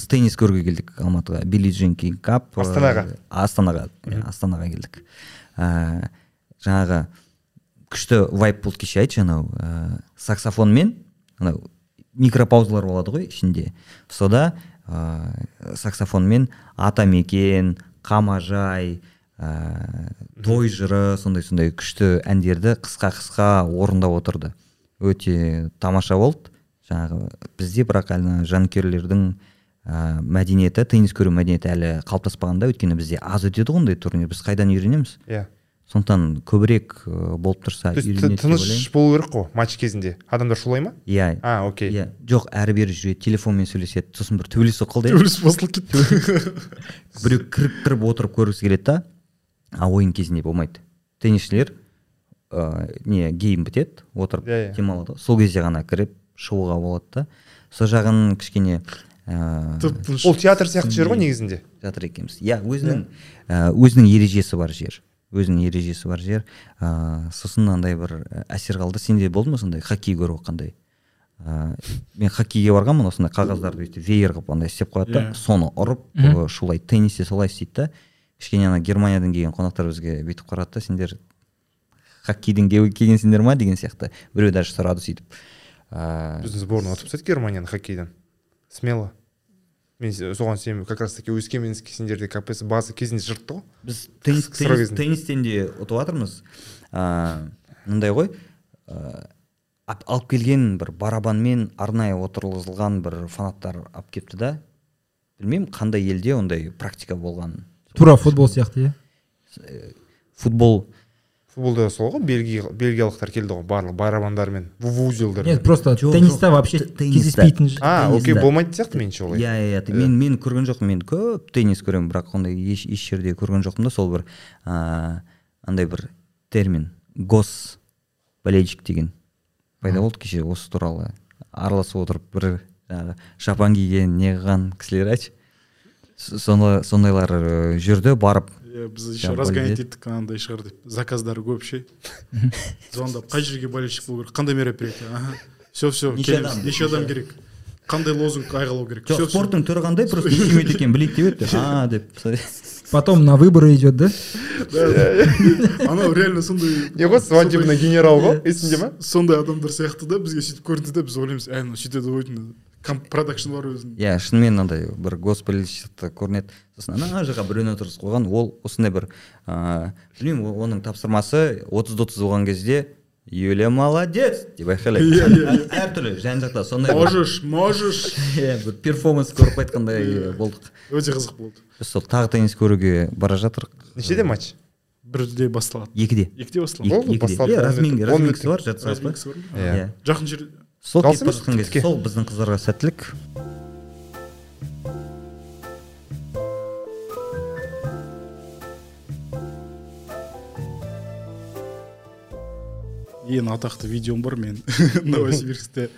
біз теннис көруге келдік алматыға. Билли джин кинг кап э, Астанаға? астанаға. Иә, астанаға келдік. Ә, жаңағы күшті вайп болды кеше айтшы анау ә, саксофонмен. Анау микропаузалар болады ғой ішінде. Сода ә, саксофонмен атамекен қамажай ә, той жыры сондай сондай күшті әндерді қысқа қысқа орындап отырды. Өте тамаша болды. Жаңағы бізде бірақ әлі жанкүйерлердің ә, мәдениеті теннис көру мәдениеті әлі қалыптаспаған да өйткені бізде аз өтеді ғой ондай турнир. Біз қайдан үйренеміз? Иә. Сондықтан көбірек ә, болып тұрса то есть тыныш болу керек қой матч кезінде? Адамдар шулай ма? Иә. А окей. Иә. Жоқ әрі бері жүреді телефонмен сөйлеседі. Сосын бір төбелес болып қалды иә. Төбелес басылып кетті. Біреу кіріп кіріп отырып көргісі келеді да а ойын кезінде болмайды. Теннисшілер ыыы не гейм бітеді отырып Иә, иә. демалады. Сол кезде ғана кіріп шығуға болады да. Сол жағын кішкене ыыы тыныш ол театр сияқты жер ғой негізінде. жатыр екенбіз. Иә өзінің ә, өзінің ережесі бар жер. Өзінің ережесі бар жер. Ыыы сосын андай бір әсер қалды. Сенде болды ма сондай хоккей көріп жатқандай ыыы мен хоккейге барғанмын осындай қағаздарды өйтіп веер қылып андай істеп қояды да Иә. соны ұрып шулайды теннисте солай істейді да. Кішкене ана германиядан келген қонақтар бізге бүйтіп қарады да сендер хоккейден ке- келгенсіңдер ма? деген сияқты. Біреу даже сұрады сөйтіп. Ыыы біздің сборная ұтып тастады германияны хоккейден. Смело. Мен соған сенемін. Как раз таки өскеменский сендерде капец база кезінде жыртты ғой біз теннис, теннис, теннистен де ұтып жатырмыз ыыы мындай ғой ыыы алып келген бір барабанмен арнайы отырғызылған бір фанаттар алып келіпті да. Білмеймін қандай елде ондай практика болған. Тура футбол сияқты иә? Футбол. Футболда сол ғой бельгия бельгиялықтар келді ғой барлық барабандармен вузелдер. Нет просто тенниста вообще кездеспейтін а окей болмайтын сияқты меніңше олай. Иә иә иә мен мен көрген жоқпын мен көп теннис көремін бірақ ондай еш, еш жерде көрген жоқпын да сол бір ыыы андай бір термин гос болельщик деген. Пайда болды кеше осы туралы. Араласып отырып бір жаңағы шапан киген не қылған кісілер айтшы сондайлар ы, жүрді барып иә біз еще разгонять еттік анандай шығар деп заказдар көп ше. Звондап қай жерге болельщик болу керек? Қандай мероприятие? Аха. Все все Неше адам? неше адам керек. Қандай лозунг айғалау керек? Жоқ спорттың түрі қандай просто не істемейді екенін білейік деп еді. А деп потом на выборы идет да? Анау реально сондай не ғой свадебный генерал ғой есіңде ма сондай адамдар сияқты да бізге сөйтіп көрінді да біз ойлаймыз әй мынау сөйтеді ғой деймін. Продакшн бар өзінің. Иә шынымен мынандай бір госполельщикті көрінеді. Сосын ана жаққа біреуін отырғызып қойған? Ол осындай бір ыыы білмеймін оның тапсырмасы отыз отыз болған кезде юля молодец! деп айқайлайды. Иә, иә, иә. әртүрлі жан жақта сондай можешь можешь. Иә бір перформанс көріп қайтқандай болдық. өте қызық болды. Біз сол тағы теннис көруге бара жатырық. Нешеде матч? Бірде басталады. Екіде. Екіде басталады. Иә он разминкасы бар жарты сағат па Разминкасы бар ма? иә. Иә жақын жер сол сол біздің қыздарға сәттілік. Ең атақты видеом бар мен. Новосибирскте.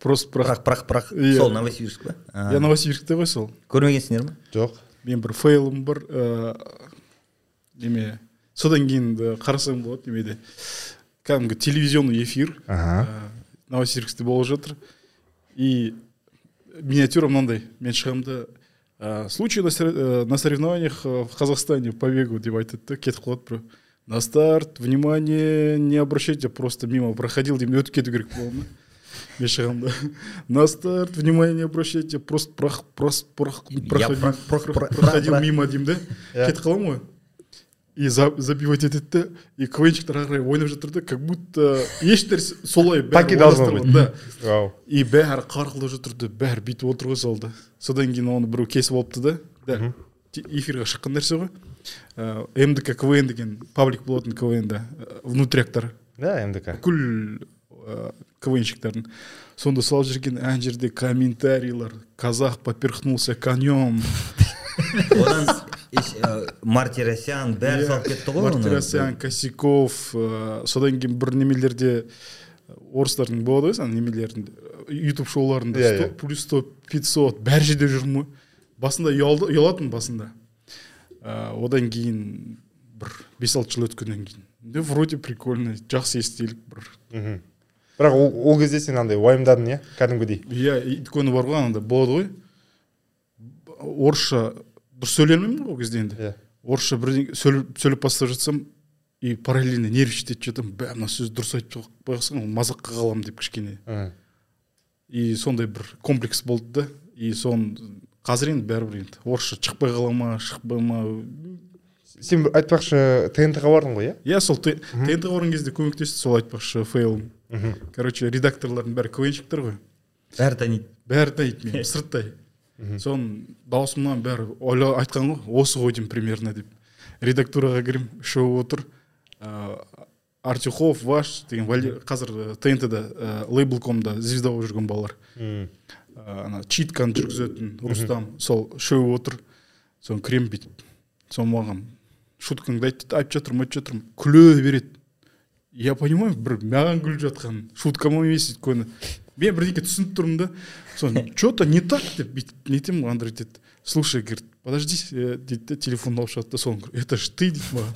Просто бірақ бірақ бірақ бірақ. Иә. сол новосибирск па? Я новосибирскте ғой сол. Көрмегенсіңдер ма жоқ. Мен бір фейлым бар ыыы неме содан кейін қарасаң болады немеде кәдімгі телевизионный эфир. Ага. ә, новосибирскте болып жатыр и миниатюра мынандай мен шығамын да ә, случай на, сор- ә, на соревнованиях э, в казахстане по бегу деп айтады да кетіп қалады біреу на старт внимание не обращайте просто мимо проходил деймін өтіп кету керек болған да мен шығамын да на старт внимание не обращайте просто прох- прос- прох- Я проходил прох- прох- прох- проходил прох- мимо деймін да Иә. кетіп қаламын ғой и за- забивать етеді да и квнчиктер ары қарай ойнап жатыр да как будто еш нәрсе солай Так и должно быть. да. Вау. И бәрі қарқылдап жатыр да бәрі бүйтіп отыр ғой залда содан кейін оны біреу кесіп алыпты да? Да. Эфирге шыққан нәрсе ғой. Ә, мдк квн деген паблик болатын квнда ә, внутряктар. Да мдк бүкіл квнщиктердің сонда салып жүрген ана жерде комментарийлер казах поперхнулся конем. одан еш- ә, мартиросян бәрі салып кетті ғой мартиросян косяков ә, содан кейін бір немелерде орыстардың болады ғой сан немелерінде ютуб шоуларында Иә, 100 иә. плюс сто пятьсот бәр жерде жүрмін ғой. Басында ұялатынмын басында. Ә, одан кейін бір бес алты жыл өткеннен кейін. Да вроде прикольно жақсы естелік бір. Мхм. Бірақ ол, ол кезде сен андай уайымдадың иә кәдімгідей? Иә өйткені бар ғой анандай болады ғой. Орысша дұрыс сөйлемеймін ғой ол кезде енді. Иә. Орысша бірдеңе сөйлеп, сөйлеп бастап жатсам и параллельно нервничать етіп жатамын. Бә мына сөзді дұрыс айтып қойсаң мазаққа қаламын деп кішкене. Мгм. и сондай бір комплекс болды да. И соны қазір енді бәрібір енді орысша шықпай қала ма шықпай ма? Сен айтпақшы тнт ға бардың ғой иә? Иә сол тнт ға барған кезде көмектесті сол айтпақшы фейл. Короче редакторлардың бәрі квнщиктер ғой. Бәрі таниды. Бәрі таниды мені сырттай. Соны даусымнан бәрі ойла айтқан ғой. Осы ғой деймін примерно деп. Редактураға кіремін үшеуі отыр. Ыыы артюхов ваш деген қазір тнт да лейбл комда звезда болып жүрген балалар. Ә, ана читканы жүргізетін рустам сол үшеуі отыр. Соны кіремін бүйтіп. Соны маған шуткаңды айт дейді айтып жатырмын айтып жатырмын. Күле береді. Я понимаю бір маған күліп жатқан шуткам емес өйткені мен бірдеңке түсініп тұрмын да соны че то не так деп бүйтіп нетемін ғой андрей дейді слушай говорит подожди э, дейді да телефонды алып шығады да соны говорю, это ж ты дейді маған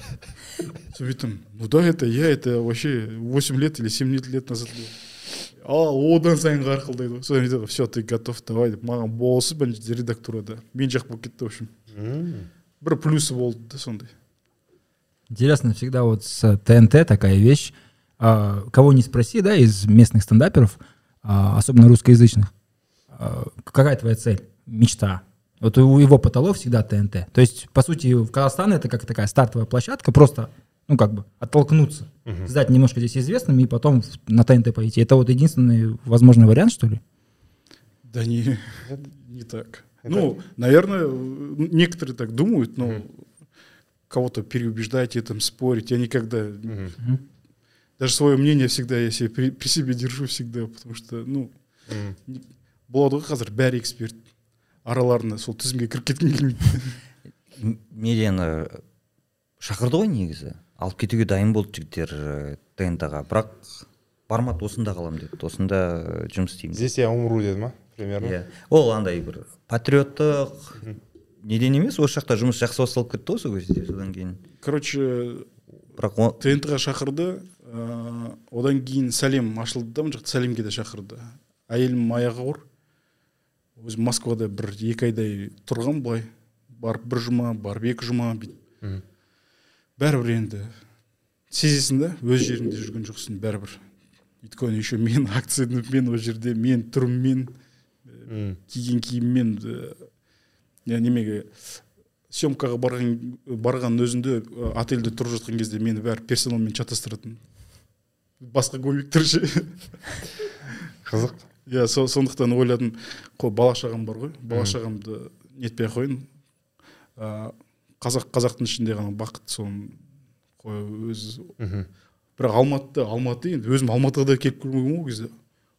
сосын бүйтемін ну да это я это вообще 8 лет или 7 лет назад было». ал одан сайын қарқылдайды ғой содан айтады все ты готов давай деп маған болысы бірінші редактурада мен жақ болып кетті в общем М. бір плюсы болды да сондай Интересно всегда вот с ТНТ такая вещь. А, кого не спроси, да, из местных стендаперов, а, особенно русскоязычных, а, какая твоя цель, мечта? Вот у его потолок всегда ТНТ. То есть, по сути, в Казахстан это как такая стартовая площадка, просто, ну, как бы, оттолкнуться, стать немножко здесь известными и потом на ТНТ пойти. Это вот единственный возможный вариант, что ли? да не не так ну наверное некоторые так думают но кого-то переубеждать этом спорить я никогда даже свое мнение всегда я себе при, при себе держу всегда потому что ну болады ғой қазір бәрі эксперт. Араларына сол тізімге кіріп кеткім келмейді медианы шақырды ғой негізі. Алып кетуге дайын болды жігіттер тнт ға бірақ бармады осында қаламын деді осында э, жұмыс істеймін здесь я умру деді ма примерно? Иә. Ол андай бір патриоттық неден емес осы жақта жұмыс жақсы басталып кетті ғой сол кезде содан кейін. Короче бірақ о- тнт ға шақырды. Ыыы одан кейін сәлем ашылды да мына жақта сәлемге де шақырды. Әйелім аяғы ауыр. Өзім москвада бір екі айдай тұрғанмын былай. Барып бір жұма барып екі жұма бүйтіп бәрібір енді сезесің да өз жеріңде жүрген жоқсың бәрібір. Өйткені еще мен акцентіммен ол жерде мен түріммен Мм. киген киіммен ә, я немеге съемкаға барған барған өзінде ә, отельде тұрып жатқан кезде мені бәрі персоналмен чатастыратын. Басқа көмектер ше. Қызық. Иә со- сондықтан ойладым қой бала шағам бар ғой. Бала шағамды нетпей ақ қояйын қазақ қазақтың ішінде ғана бақыт соны қой өз Мгм. бірақ алматы алматы енді өзім алматыға да келіп көрмегенмін ғой ол кезде.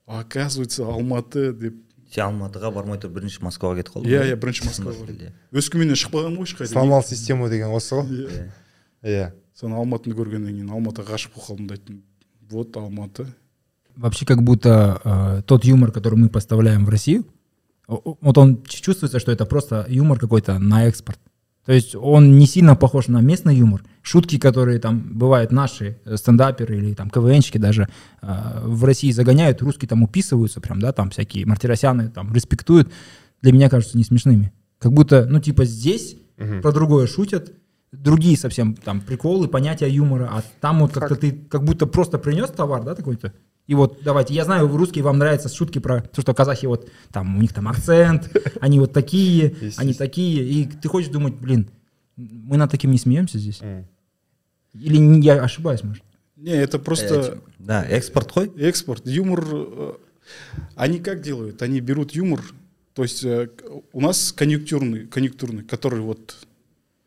Оказывается алматы деп. Сен алматыға бармай тұрып бірінші москваға кетіп қалдың иә иә бірінші москваға өскеменнен шықпағанмын ғой ешқайда. Сломал систему деген осы ғой? Иә. иә. Соны алматыны көргеннен кейін алматыға ғашық болып қалдым да айттым. Вот алматы Вообще как будто э, тот юмор, который мы поставляем в Россию, вот он чувствуется, что это просто юмор какой-то на экспорт. То есть он не сильно похож на местный юмор. Шутки, которые там бывают наши э, стендаперы или там КВНщики даже э, в России загоняют, русские там уписываются прям, да, там всякие мартиросяны там респектуют, для меня кажутся не смешными. Как будто, ну типа здесь про другое шутят, другие совсем там приколы, понятия юмора, а там вот как-то ты как будто просто принес товар, да, такой-то. И вот давайте, я знаю, русские вам нравятся шутки про то, что казахи вот там у них там акцент, они вот такие, они такие, и ты хочешь думать, блин, мы над таким не смеемся здесь? Или я ошибаюсь, может? не это просто да экспорт қой экспорт юмор э, они как делают они берут юмор то есть э, у нас конъюнктурный конъюнктурный который вот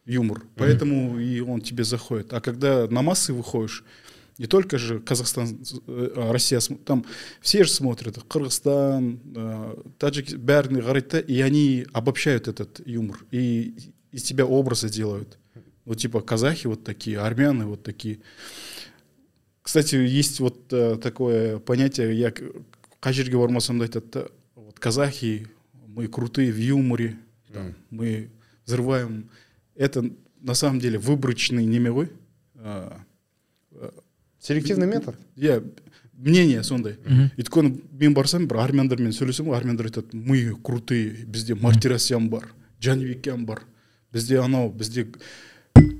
юмор поэтому и он тебе заходит а когда на массы выходишь не только же Казахстан, э, а, Россия, там все же смотрят, Кыргызстан, э, Таджикистан, бәріне қарайды и они обобщают этот юмор, и из тебя образы делают. Ну, типа казахи вот такие, армяне вот такие. Кстати, есть вот э, такое понятие, я қай жерге бармасам да айтады да, вот казахи, мы крутые в юморе, там, мы взрываем. Это на самом деле выборочный неме ғой А, селективный метод? иә мнение сондай. Өйткені мен барсам бір армяндармен сөйлесем ғой армяндар айтады мы крутые бізде мартиросян бар жәнібекян бар бізде анау бізде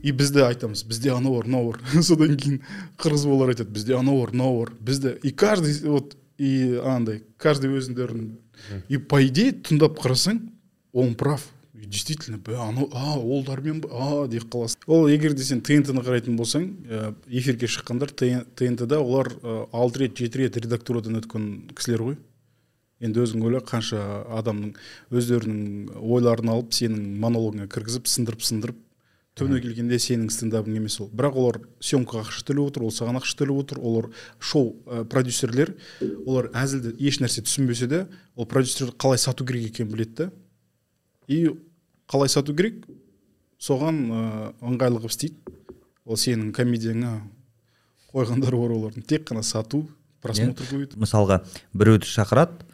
и бізде айтамыз бізде анау бар мынау бар содан кейін қырғыз балалар айтады бізде анау бар мынау бар бізде и каждый вот и андай каждый өзіндерін и по идее тыңдап қарасаң он прав. Действительно анау а ол ба а деп қаласың. Ол егер де сен тнт ны қарайтын болсаң ә, эфирге шыққандар тнт да олар ә, алты рет жеті рет редактурадан өткен кісілер ғой. Енді өзің ойла қанша адамның өздерінің ойларын алып сенің монологыңа кіргізіп сындырып сындырып түбіне келгенде сенің стендабың емес ол. Бірақ олар съемкаға ақша төлеп отыр ол саған ақша төлеп отыр олар шоу ә, продюсерлер олар әзілді еш нәрсе түсінбесе де ол продюсер қалай сату керек екенін біледі да и қалай сату керек? Соған ә, ыңғайлы қылып істейді. Ол сенің комедияңа қойғандары бар олардың тек қана сату просмотр көбейту мысалға біреуді шақырады.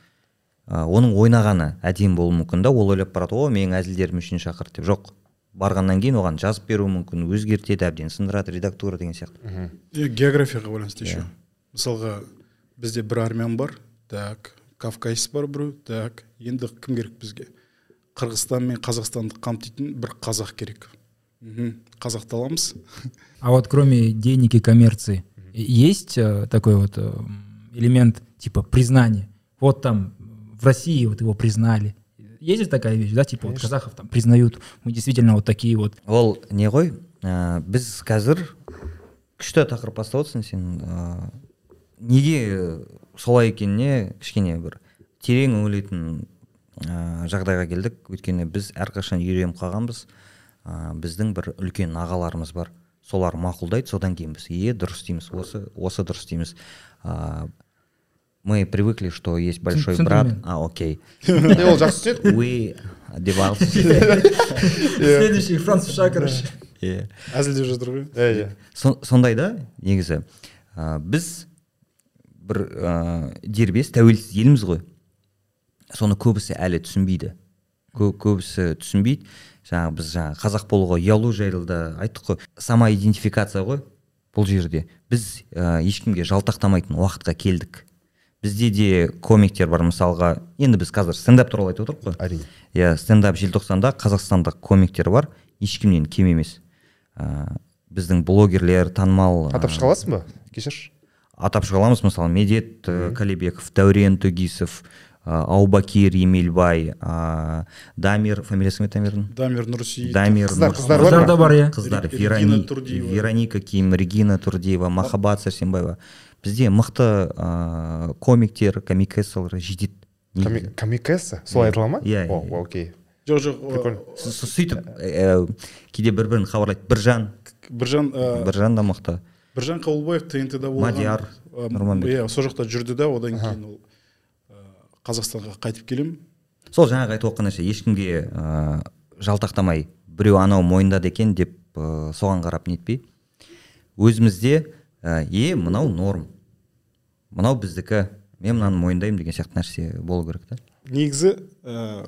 Ә, оның ойнағаны әдемі болуы мүмкін да ол ойлап барады о менің әзілдерім үшін шақырды деп. Жоқ. Барғаннан кейін оған жазып беруі мүмкін өзгертеді әбден сындырады редактура деген сияқты. И географияға байланысты еще. Мысалға бізде бір армян бар. Так кавказец бар біреу так енді кім керек бізге? Қырғызстан мен қазақстанды қамтитын бір қазақ керек. Мхм. Қазақты аламыз А вот кроме денег и коммерции, есть э, такой вот э, элемент типа признания? Вот там в России вот его признали. Есть же такая вещь, да, типа вот казахов там признают, мы действительно вот такие вот. ол не ғой ә, біз қазір күшті тақырып бастап отырсың сен ә, неге солай екеніне кішкене бір терең үңілетін ә, жағдайға келдік. Өйткені біз әрқашан үйреніп қалғанбыз. Ә, біздің бір үлкен ағаларымыз бар. Солар мақұлдайды. Содан кейін біз е дұрыс дейміз осы осы дұрыс дейміз ә, мы привыкли что есть большой брат. а окей. Ол жақсы түседі we девал Следующий Франц Шакарыш. иә әзілдеп жатыр ғой. Иә иә Со- сондай да негізі. Біз бір ә, дербес тәуелсіз елміз ғой. Соны көбісі әлі түсінбейді. Кө, көбісі түсінбейді. Жаңағы біз жаңағы қазақ болуға ұялу жайылды айттық қой. Самоидентификация ғой бұл жерде. Біз ә, ешкімге жалтақтамайтын уақытқа келдік. Бізде де комиктер бар мысалға. Енді біз қазір стендап туралы айтып отырмық қой. Әрине. Иә стендап желтоқсанда қазақстандық комиктер бар. Ешкімнен кем емес. Ә, біздің блогерлер танымал атап ә, шыға аласың ба? Кешірші атап шыға аламыз. Мысалы медет ә, калибеков дәурен төгисов аубакир емелбай ә, дамир фамилиясы кім еді дамирдің дамир нұрсейітов дамир Қыздар- қыздар Қыздар да бар, иә. қыздар. Верони- вероника ким регина турдиева махаббат сәрсенбаева. Бізде мықты ә, комиктер комикессалар жетеді. Камикеса солай айтыла ма? Иә, О, иә. окей. Жоқ жоқ Прикольно. Сөйтіп ә, кейде бір бірін хабарлайды. Біржан. Біржан ә, біржан да мықты. Біржан қабылбаев тнт да болған. Мадияр Ә, Нұрманбет. иә сол жақта жүрді да одан кейін ол. ә, қазақстанға қайтып келемін сол жаңағы айтып отқан нәрсе ешкімге ә, жалтақтамай біреу анау мойындады екен деп ә, соған қарап нетпей өзімізде ә, е мынау норм. Мынау біздікі. Мен мынаны мойындаймын деген сияқты нәрсе болу керек та. Негізі ә,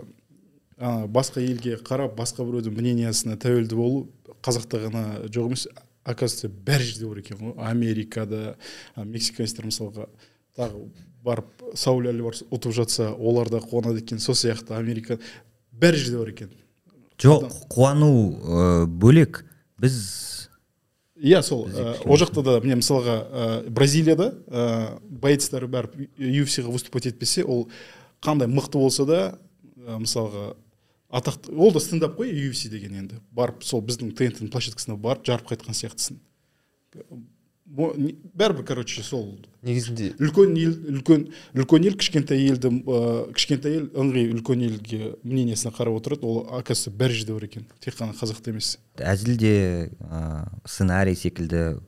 басқа елге қарап басқа біреудің мнениясына тәуелді болу қазақта ғана жоқ емес. Оказывается бәр жерде бар екен ғой. Америкада мексиканецтер мысалға тағы барып сауль альварес ұтып жатса олар да қуанады екен. Сол сияқты америка бәр жерде бар екен. Жоқ қуану ә, бөлек. Біз иә сол ә, ол жақта да міне мысалға ә, бразилияда ә, боецтар барып UFC ға выступать етпесе ол қандай мықты болса да ә, мысалға атақты ол да стендап қой UFC деген енді. Барып сол біздің тнт площадкасына барып жарып қайтқан сияқтысың. Бәрібір короче сол негізінде. Үлкен ел үлкен үлкен ел кішкентай елді ә, кішкентай ел ыңғай үлкен елге мнениясына қарап отырады ол оказывается бәр жерде бар екен тек қана қазақта емес. Әзілде ә, сценарий секілді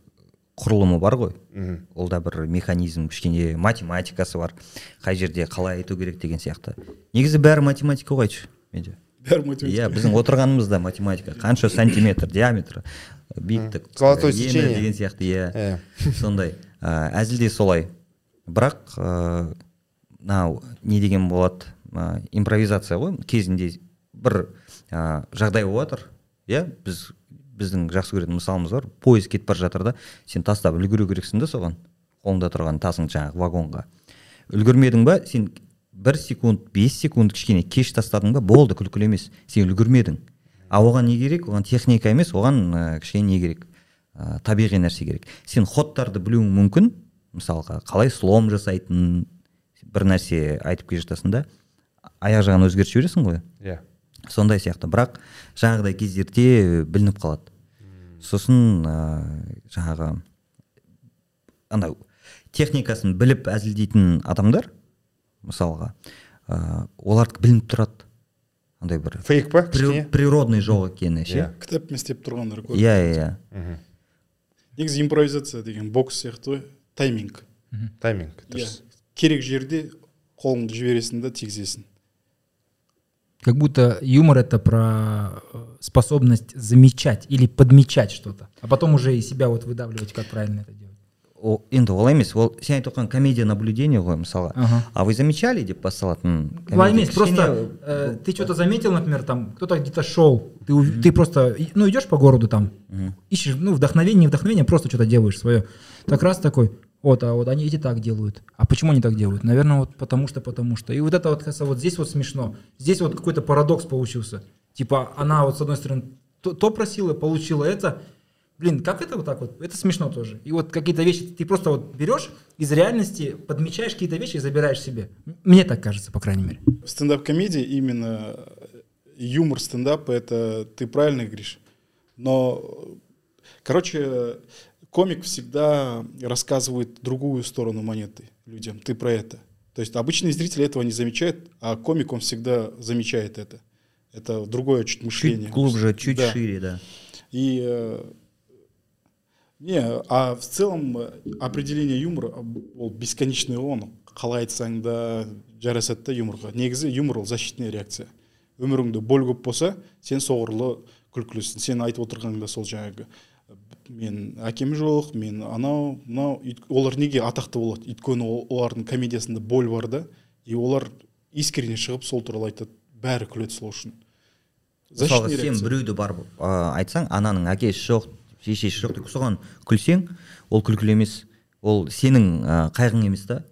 құрылымы бар ғой. Мхм. ол да бір механизм кішкене математикасы бар. Қай жерде қалай айту керек деген сияқты. Негізі бәрі математика ғой айтшы менде. Бәрі математика. Иә біздің отырғанымыз да математика. Қанша сантиметр диаметр биіктік Золотое сечение. деген сияқты иә. Иә. сондай. Ә, әзілде солай. Бірақ ә, мынау не деген болады? Ә, импровизация ғой кезінде бір ә, жағдай болып жатыр. Иә біз біздің жақсы көретін мысалымыз бар. Пойыз кетіп бара жатыр да сен тастап үлгеру керексің да соған. Қолыңда тұрған тасың жаңағы вагонға. Үлгермедің ба? Сен бір секунд бес секунд кішкене кеш тастадың ба? Болды күлкілі емес. Сен үлгермедің. А оған не керек? Оған техника емес оған ә, кішкене не керек? Ә, табиғи нәрсе керек. Сен ходтарды білуің мүмкін. Мысалға қалай слом жасайтын бір нәрсе айтып келе жатасың да аяқ жағын өзгертіп жібересің ғой? Иә. Сондай сияқты. Бірақ жаңағыдай кездерде білініп қалады. Сосын ә, жаңағы анау техникасын біліп әзілдейтін адамдар мысалға ә, олардікі білініп тұрады. Андай бір фейк па? природный жоқ екені ше? Иә. кітаппен істеп тұрғандар көп. Иә иә иә. Мхм. негізі импровизация деген бокс сияқты ғой тайминг тайминг иә дұрыс керек жерде қолыңды жібересің да тигізесің Как будто юмор это про э, способность замечать или подмечать что-то, а потом уже и себя вот выдавливать, как правильно это делать. Енді олай емес ол сен айтып отырған комедия наблюдения ғой мысалға Ага. а вы замечали деп басталатын Олай емес, просто э, ты что-то заметил, например, там кто-то где-то шел, ты, ты просто, ну, идешь по городу там, ищешь, ну, вдохновение, не вдохновение, просто что-то делаешь свое. Так раз такой, вот, а вот они эти так делают. А почему они так делают? Наверное, вот потому что, потому что. И вот это вот, кажется, вот здесь вот смешно. Здесь вот какой-то парадокс получился. Типа она вот с одной стороны то, то просила, получила это. Блин, как это вот так вот? Это смешно тоже. И вот какие-то вещи ты просто вот берешь из реальности, подмечаешь какие-то вещи и забираешь себе. Мне так кажется, по крайней мере. В стендап-комедии именно юмор стендапа, это ты правильно говоришь. Но, короче, комик всегда рассказывает другую сторону монеты людям. Ты про это. То есть обычные зрители этого не замечают, а комик, он всегда замечает это. Это другое чуть мышление. чуть глубже чуть Да. шире да И э, не, а в целом э, определение юмора ол бесконечный он. Қалай айтсаң да жарасады да юморға негізі юмор ол защитная реакция. Өміріңде боль көп болса сен соғырлы күлкілісің. Сен айтып отырғаның да сол жаңағы мен әкем жоқ мен анау мынау олар неге атақты болады? Өйткені ол- олардың комедиясында боль бар да. И олар искренне шығып сол туралы айтады бәрі күледі сол үшін. Сен біреуді барып ә, айтсаң ананың әкесі жоқ шешесі жоқ деп соған күлсең ол күлкілі емес ол сенің ә, қайғың емес та.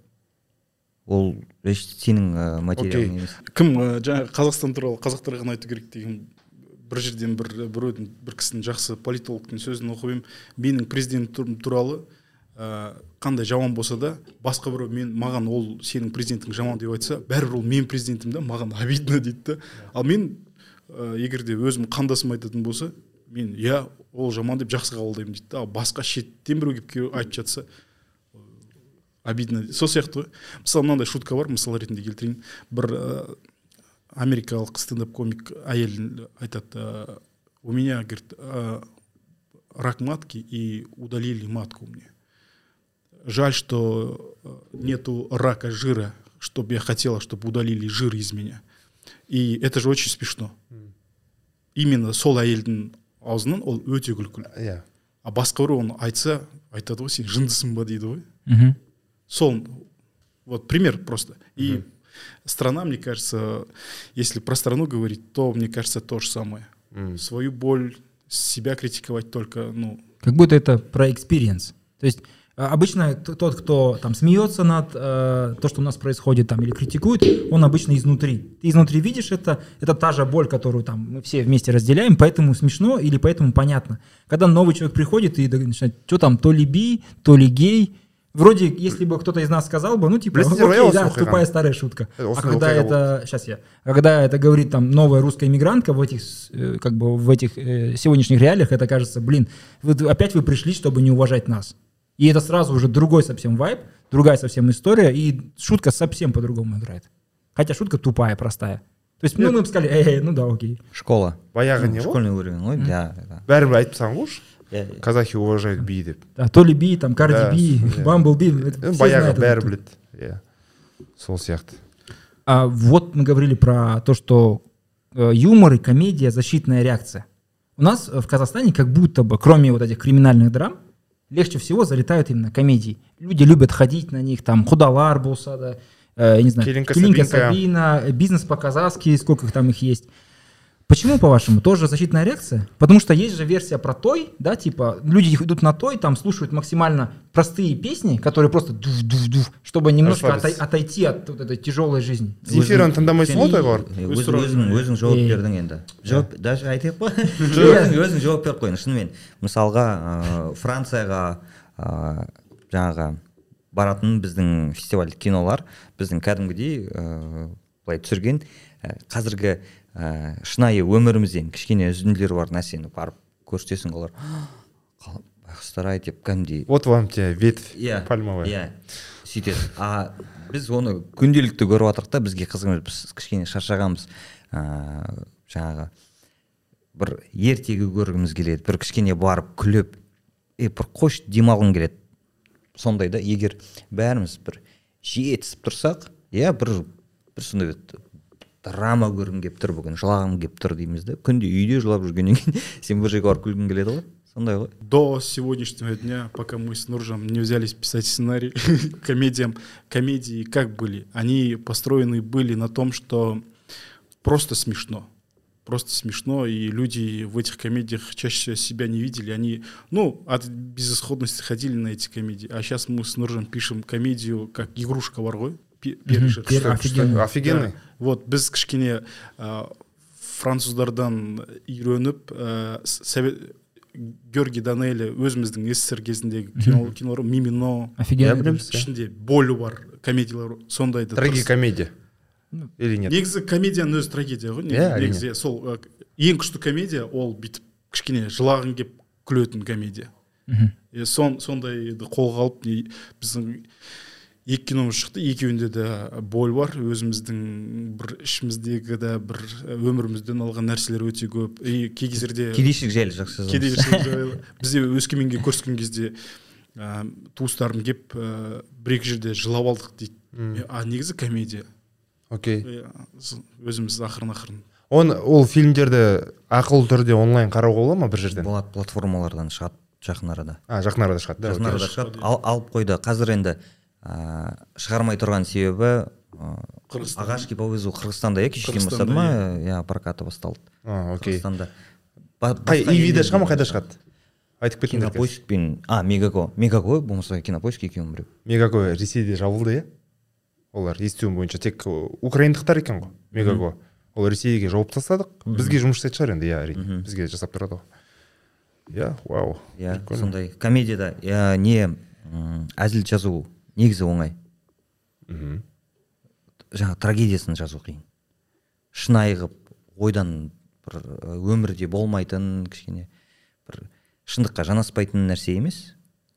Ол сенің ә, материалың емес. Кім ә, жаңағы қазақстан туралы қазақтарға ғана айту керек деген бір жерден бір біреудің бір кісінің жақсы политологтың сөзін оқып едім. Менің президентім туралы ә, қандай жаман болса да басқа біреу мен маған ол сенің президентің жаман деп айтса бәрібір ол менің президентім да маған обидно дейді да. Ал мен ә, егер де өзім қандасым айтатын болса мен иә ол жаман деп жақсы қабылдаймын дейді да ал басқа шеттен біреу келіп айтып жатса обидно сол сияқты ғой. Мысалы мынандай шутка бар мысал ретінде келтірейін. Бір ә, америкалық стендап комик әйел айтады ә, у меня говорит ә, рак матки и удалили матку мне. Жаль что э, нету рака жира чтобы я хотела чтобы удалили жир из меня и это же очень смешно. Именно сол әйелдің аузынан ол өте күлкілі иә а басқа біреу оны айтса айтады ғой сен жындысың ба дейді ғой Мгм. сол вот пример просто и страна мне кажется если про страну говорить то мне кажется то же самое М. свою боль себя критиковать только ну Как будто это про experience. То есть а, обычно т- тот, кто там смеется над э, то, что у нас происходит там или критикует, он обычно изнутри. Ты изнутри видишь это, это та же боль, которую там мы все вместе разделяем, поэтому смешно или поэтому понятно. Когда новый человек приходит и начинает, что там, то ли би, то ли гей, Вроде, если бы кто-то из нас сказал бы, ну, типа, окей, да, тупая старая шутка. А когда это, сейчас я, а когда это говорит там новая русская иммигрантка в этих, э, как бы в этих э, сегодняшних реалиях, это кажется, блин, вот опять вы пришли, чтобы не уважать нас. И это сразу уже другой совсем вайб, другая совсем история, и шутка совсем по-другому играет. Хотя шутка тупая, простая. То есть, ну, мы бы сказали, эй, ну да, окей. школа баяғы Ну, не ғой школьный уровень ғой да да. бәрібір айтып тастаған ғой Иә, иә. казахи уважают би деп Да, то ли би, там, Карди Да, Би, да. Бамбл Би, это Енді все баяғы знают бәрі это. біледі иә сол сияқты А вот мы говорили про то, что э, юмор и комедия защитная реакция. У нас э, в Казахстане как будто бы, кроме вот этих криминальных драм, легче всего залетают именно комедии. Люди любят ходить на них, там, худалар болса, да, э, не знаю, Келинка. Сабина, бизнес по-казахски, сколько их там их есть. Почему, по-вашему, тоже защитная реакция? Потому что есть же версия про той, да, типа, люди идут на той, там слушают максимально простые песни, которые просто дуф-дуф-дуф, чтобы немножко отойти от вот этой тяжелой жизни. земфираны тыңдамайсың ғой Е, өз- өзің өзің жауап бердің енді. Жауап даже айтайық па? Өзің өзің жауап беріп қойың шынымен мысалға ә, францияға ә, жаңағы баратын біздің фестивальдік кинолар біздің кәдімгідей ә, былай түсірген қазіргі ә, шынайы өмірімізден кішкене үзінділері бар нәрсені барып көрсетесің олар «Қал- байғұстар ай деп кәдімгідей вот вам тебе ветвь иә пальмовая. иә сөйтеді. А біз оны күнделікті көріп жатырмық та бізге қызық емес біз кішкене шаршағанбыз. Ыыы жаңағы бір ертегі көргіміз келеді бір кішкене барып күліп е бір қош демалғың келеді. Сондай да егер бәріміз бір жетісіп тұрсақ иә бір бір сондай драма көргім келіп тұр бүгін жылағым келіп тұр дейміз да күнде үйде жылап жүргеннен кейін сен бір жерге барып күлгің келеді ғой сондай ғой До сегодняшнего дня, пока мы с Нуржем не взялись писать сценарий комедиям, комедии как были? Они построены были на том, что просто смешно. Просто смешно, и люди в этих комедиях чаще всего себя не видели. Они, ну, от безысходности ходили на эти комедии. А сейчас мы с Нуржем пишем комедию как игрушка варгой. Первый офигенный. Да. вот біз кішкене ә, француздардан үйреніп ә, совет георгий данелия өзіміздің ссср кезіндегі кино кинолар мимино Офигенно. Иә. ішінде болі бар комедиялар сондайды трагикомедия или нет? Негізі комедияның өзі трагедия ғой негізі, сол ә, ең күшті комедия ол бүйтіп кішкене жылағың келіп күлетін комедия. Сон сондайды қолға алып не- біздің екі киномыз шықты екеуінде де боль бар. Өзіміздің бір ішіміздегі де бір өмірімізден алған нәрселер өте көп. И кей кездерде кедейшілік жайлы жақсы кедейшілік жайлы. бізде өскеменге көріскен кезде ә, туыстарым келіп ә, бір екі жерде жылап алдық дейді. М. а негізі комедия. Окей. С- өзіміз ақырын ақырын он ол фильмдерді ақылы түрде онлайн қарауға бола ма бір жерден? Болады платформалардан шығады жақын арада. А жақын арада шығады. Да жақын арада шығады ал, алып қойды. Қазір енді ә, шығармай тұрған себебі ә, ағашки по вызову қырғызстанда иә кешеден бастады ма иә. Прокаты басталды. А окей. Қырғызстанда. Қай ивиде елдерде шыға ма? Қайда шығады? Айтып кетіңдер кинопоиск пен а мегако. Мегако болмаса кинопоиск екеуінің біреу. Мегаго ресейде жабылды иә? Олар естуім бойынша тек украиндықтар екен ғой мегаго ол ресейге жауып тастадық. Бізге жұмыс жасайтын шығар енді иә әрине. Бізге жасап тұрады ғой. Иә вау. Иә сондай комедияда иә, не әзіл жазу негізі оңай мхм. жаңағы трагедиясын жазу қиын шынайы қылып ойдан бір өмірде болмайтын кішкене бір шындыққа жанаспайтын нәрсе емес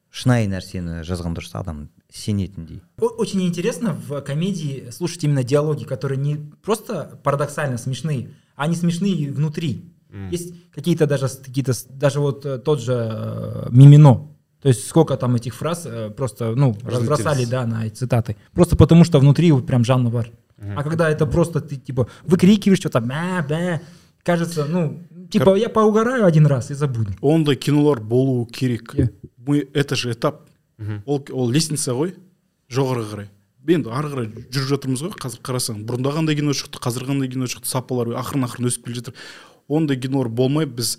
шынайы нәрсені жазған дұрыс адам сенетіндей Очень интересно в комедии слушать именно диалоги, которые не просто парадоксально смешные, а они смешные и внутри. Есть какие-то даже какие-то даже вот э, тот же э, Мимино. То есть сколько там этих фраз э, просто ну разбросали да на эти цитаты. Просто потому что внутри вот прям жанр бар. А когда это просто ты типа выкрикиваешь что-то, бә, бә, кажется, ну типа я поугараю один раз и забуду. ондай кинолар болуы керек Иә. мы это же этап ол, ол лестница ғой жоғары қарай енді ары қарай жүріп жатырмыз ғой қазір қарасаң бұрында қандай кино шықты қазір қандай кино шықты сапалар ақырын ақырын өсіп келе жатыр ондай кинолар болмай біз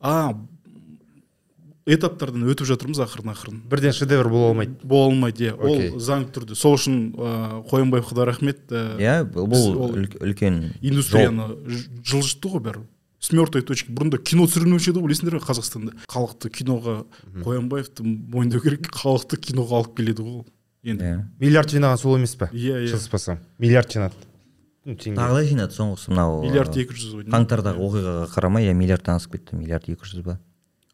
а этаптардан өтіп жатырмыз ақырын ақырын. Бірден шедевр бола алмайды. Бола алмайды иә ол заңды түрде. Сол үшін ә, қоянбаевқа да рахмет иә бұл үлкен индустрияны жылжытты ғой бәрі с мертвой точки. Бұрында кино түсірілмеуші еді ғой білесіңдер ғой қазақстанда. Халықты киноға қоянбаевты мойындау керек халықты киноға алып келеді ғой ол. Енді. Иә. Миллиард жинаған сол емес па иә иә. Шатаспасам миллиард жинады. Ну, теңге. тағы да жинады соңғысы мынау миллиард екі жүз ғой қаңтардағы оқиғаға қарамай иә миллиардтан асып кетті миллиард екі жүз ба?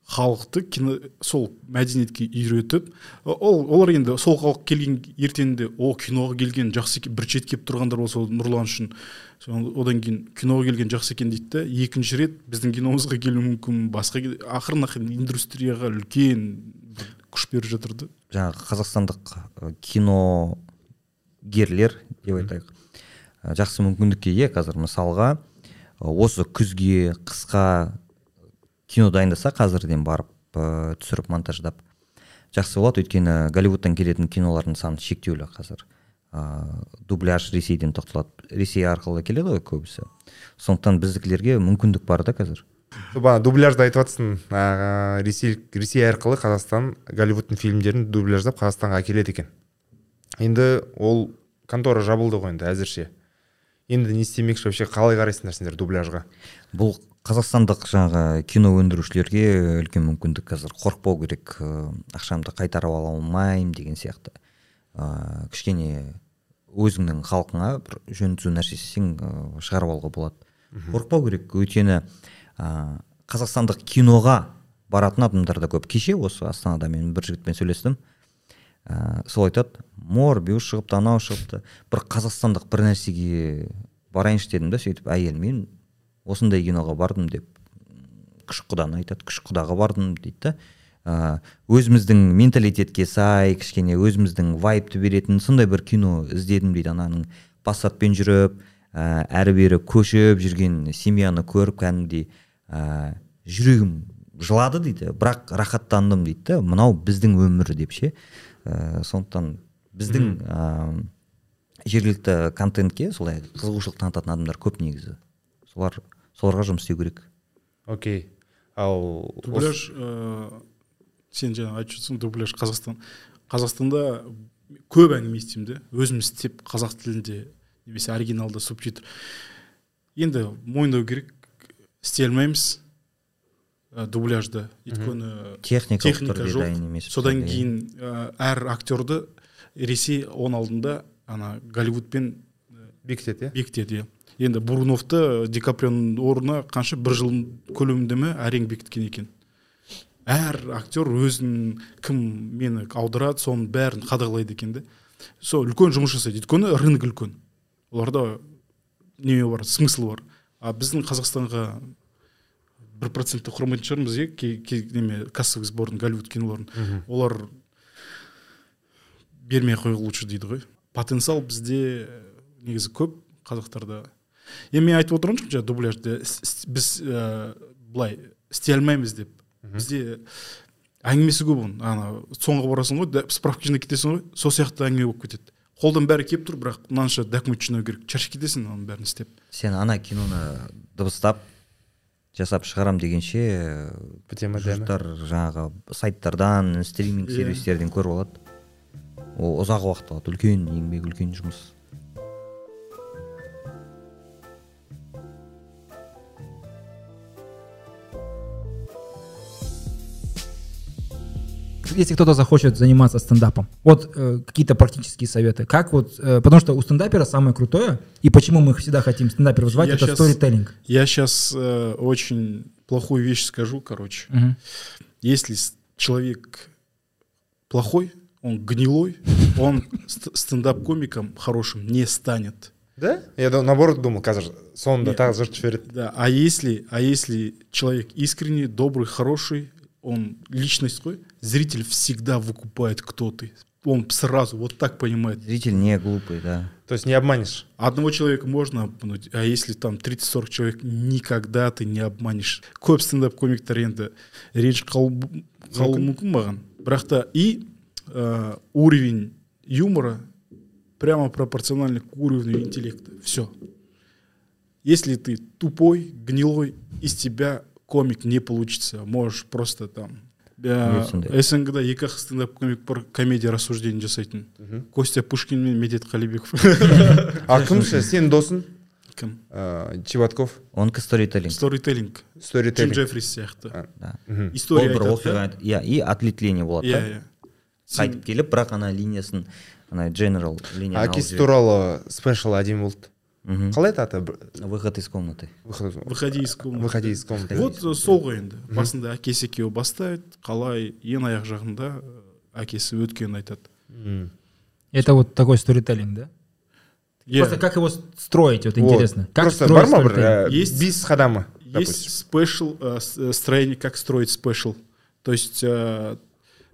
Халықты кино сол мәдениетке үйретіп ол олар енді сол халық келген ертеңінде о киноға келген жақсы екен бір шет келіп тұрғандар болса ол нұрлан үшін одан кейін киноға келген жақсы екен дейді да екінші рет біздің киномызға келуі мүмкін басқа ақырын ақырын индустрияға үлкен күш беріп жатыр да. Жаңағы қазақстандық киногерлер деп айтайық. Жақсы мүмкіндікке ие қазір мысалға осы күзге қысқа кино дайындаса қазірден барып ә, түсіріп монтаждап. Жақсы болады. Өйткені голливудтан келетін кинолардың саны шектеулі қазір. Ыыы дубляж ресейден тоқталады. Ресей арқылы келеді ғой көбісі. Сондықтан біздікілерге мүмкіндік бар да қазір. Бағана дубляжды айтып жатрсың ыыы, ресей ресей арқылы қазақстан голливудтың фильмдерін дубляждап қазақстанға әкеледі екен. Енді ол контора жабылды ғой енді әзірше. Енді не істемекші вообще қалай қарайсыңдар сендер дубляжға? Бұл қазақстандық жаңағы кино өндірушілерге үлкен мүмкіндік қазір. Қорықпау керек ақшамды қайтарып ала алмаймын деген сияқты. Ыыы кішкене өзіңнің халқыңа бір жөн түзу нәрсе істесең шығарып алуға болады. Қорықпау керек. Өйткені ыыы қазақстандық киноға баратын адамдар да көп. Кеше осы астанада мен бір жігітпен сөйлестім. Ыыы сол айтады морбиус шығыпты анау шығыпты бір қазақстандық бір нәрсеге барайыншы дедім да сөйтіп әйел мен осындай киноға бардым деп күш құданы айтады күш құдаға бардым дейді да. Өзіміздің менталитетке сай кішкене өзіміздің вайбты беретін сондай бір кино іздедім дейді ананың. Пассатпен жүріп ә, әрі бері көшіп жүрген семьяны көріп кәдімгідей ә, жүрегім жылады дейді. Бірақ рахаттандым дейді да. Мынау біздің өмір деп ше. Ә, сондықтан біздің ә, жергілікті контентке солай қызығушылық танытатын адамдар көп негізі. Солар соларға жұмыс істеу керек. Окей. Ал дубляж ыыы сен жаңа айтып жатрсың дубляж қазақстан. Қазақстанда көп әңгіме естимін да өзім істеп қазақ тілінде немесе оригиналда субтитр. Енді мойындау керек істей алмаймыз ә, дубляжды. Өйткені техникалық техника түрде жоқ. емес содан кейін ә, әр актерді ресей оның алдында ана голливудпен бекітеді иә? бекітеді иә. Енді буруновты ди каприоның орнына қанша бір жыл көлемінде ме әрең бекіткен екен? Әр актер өзінің кім мені аударады соның бәрін қадағалайды екен да сол үлкен жұмыс жасайды. Өйткені рынок үлкен. Оларда неме бар смысл бар. А біздің қазақстанға бір процентті құрмайтын шығармыз иә неме кассовый сборын голливуд киноларын. Олар бермей ақ қой лучше дейді ғой. Потенциал бізде негізі көп қазақтарда. Енді мен айтып отырған жоқпын жаңағы дубляжды. Біз ә, былай істей алмаймыз деп. Бізде әңгімесі көп оның. Ана соңғы барасың ғой справка жинап кетесің ғой сол сияқты әңгіме болып кетеді. Қолдан бәрі келіп тұр бірақ мынанша документ жинау керек. Шаршап кетесің оның бәрін істеп. Сен ана киноны дыбыстап жасап шығарам дегенше біте ма жұрттар жаңағы сайттардан стриминг Иә. сервистерден көріп алады. Ол ұзақ уақыт алады. Үлкен еңбек үлкен жұмыс. Если кто-то захочет заниматься стендапом, вот э, какие-то практические советы. Как вот, э, потому что у стендапера самое крутое, и почему мы всегда хотим стендаперов звать, Я это щас- сторителлинг. я сейчас очень плохую вещь скажу короче Мгм. если с- человек плохой он гнилой он ст- стендап-комиком хорошим не станет да я да- наоборот думал қазір соңында Не. тағы жыртып жібереді Да, а если, а если человек искренний, добрый, хороший, он личность такой, зритель всегда выкупает, кто ты. Он сразу вот так понимает. зритель не глупый да то есть не обманешь Одного человека можно обмануть, а если там 30-40 человек, никогда ты не обманешь. көп стендап комиктер енді реніш қалу қалуы мүмкін маған бірақ та и э, уровень юмора прямо пропорциональный к уровню интеллекта все если ты тупой гнилой из тебя комик не получится. Можешь просто там ә, снг-да екі ақ стендап комик бар комедия рассуждение жасайтын. Костя пушкин мен медет қалибеков. А кім? Сенің досың? Кім? Чебатков онікі сторителлинг сторителлинг джим сторителлинг джеффрис сияқты. История бір оқиға иә и ответвление болады иә да? иә қайтып келіп бірақ ана линиясын ана алып әкесі жүреді. туралы спешл әдемі болды. Мгм. қалай еді аты Бір- выход из комнаты выход- выходи из комнаты выходи из комнаты вот э, сол ғой енді басында әкесі екеуі бастайды қалай ең аяқ жағында э, әкесі өткенін айтады М. Это вот такой сторителлинг, да? Иә. Просто как его строить, вот, Вот. интересно. Как просто строить бар ма бір сторителлинг? ә, Есть- бес қадамы допустим? Есть спешл, э, с- э, строение, как строить спешл. То есть э,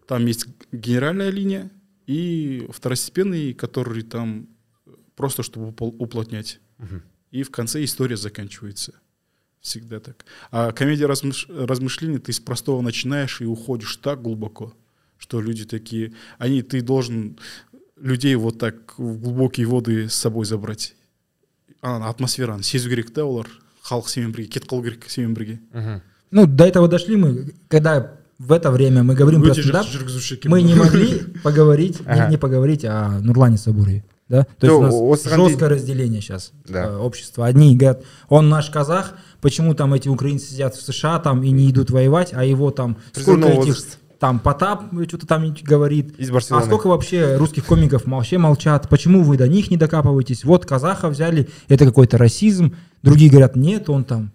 там есть генеральная линия и второстепенный, который там просто чтобы упол- уплотнять. И в конце история заканчивается. Всегда так. А комедия размыш- размышлений, ты с простого начинаешь и уходишь так глубоко, что люди такие, они, ты должен людей вот так в глубокие воды с собой забрать ана атмосфераны сезу керек та олар халық сенімен бірге кетіп қалу керек сенімен бірге мхм Ну, до этого дошли мы, когда в это время мы говорим про өте стендап, жақсы жүргізуші екен мы не могли поговорить, Ага. не, не поговорить о Нурлане Сабурове. да? То есть у нас жесткое разделение сейчас Да. э, общества. Одни говорят, он наш казах, почему там эти украинцы сидят в США там и не идут воевать, а его там сколько этих там Потап что-то там говорит. Из А Барселоны. сколько вообще русских комиков вообще молчат? Почему вы до них не докапываетесь? Вот казаха взяли, это какой-то расизм. Другие говорят, нет, он там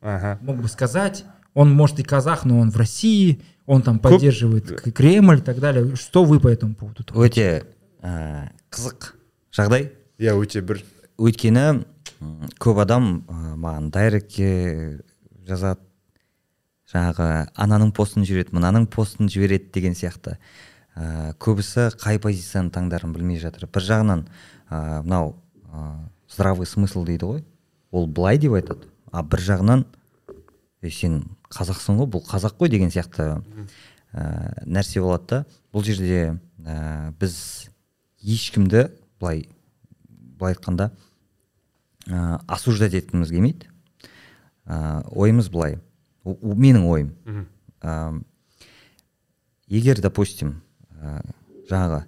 Ага. мог бы сказать, он может и казах, но он в России, он там поддерживает Кремль и так далее. Что вы по этому поводу? өте қызық жағдай? Иә өте бір. Өйткені көп адам маған дайректке жазады. Жаңағы ананың постын жібереді мынаның постын жібереді деген сияқты. Ә, көбісі қай позицияны таңдарын білмей жатыр. Бір жағынан ә, мынау ә, здравый смысл дейді ғой. Ол былай деп айтады. А бір жағынан е сен қазақсың ғой бұл қазақ қой деген сияқты ә, нәрсе болады да. Бұл жерде ә, біз ешкімді былай былай айтқанда ә, осуждать еткіміз келмейді. Ә, ойымыз былай. О- о- менің ойым. Ә, егер допустим ә, жаңағы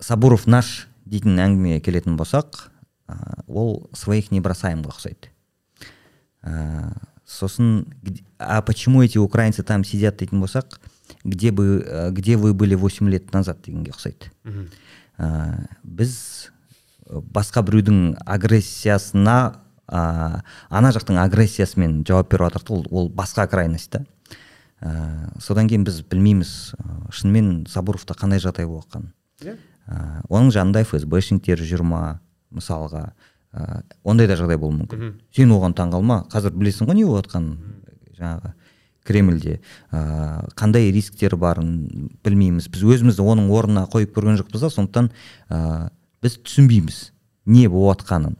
сабуров наш дейтін әңгімеге келетін болсақ ә, ол своих не бросаемға ұқсайды. Ә, сосын «Г- а почему эти украинцы там сидят дейтін болсақ где бы где вы были 8 лет назад дегенге ұқсайды. Ә, біз басқа біреудің агрессиясына ә, ана жақтың агрессиясымен жауап беріп жатырды ол, ол басқа крайность та. Ә, содан кейін біз білмейміз ә, шынымен сабуровта қандай жағдай болып жатқанын иә. Ә, оның жанында фсбшниктер жүр ма мысалға. Ә, ондай да жағдай болуы мүмкін. Сен оған таңғалма қазір білесің ғой не болып жатқанын жаңағы. Кремльде ә, қандай рисктер барын білмейміз. Біз өзімізді оның орнына қойып көрген жоқпыз да сондықтан ә, біз түсінбейміз не болып жатқанын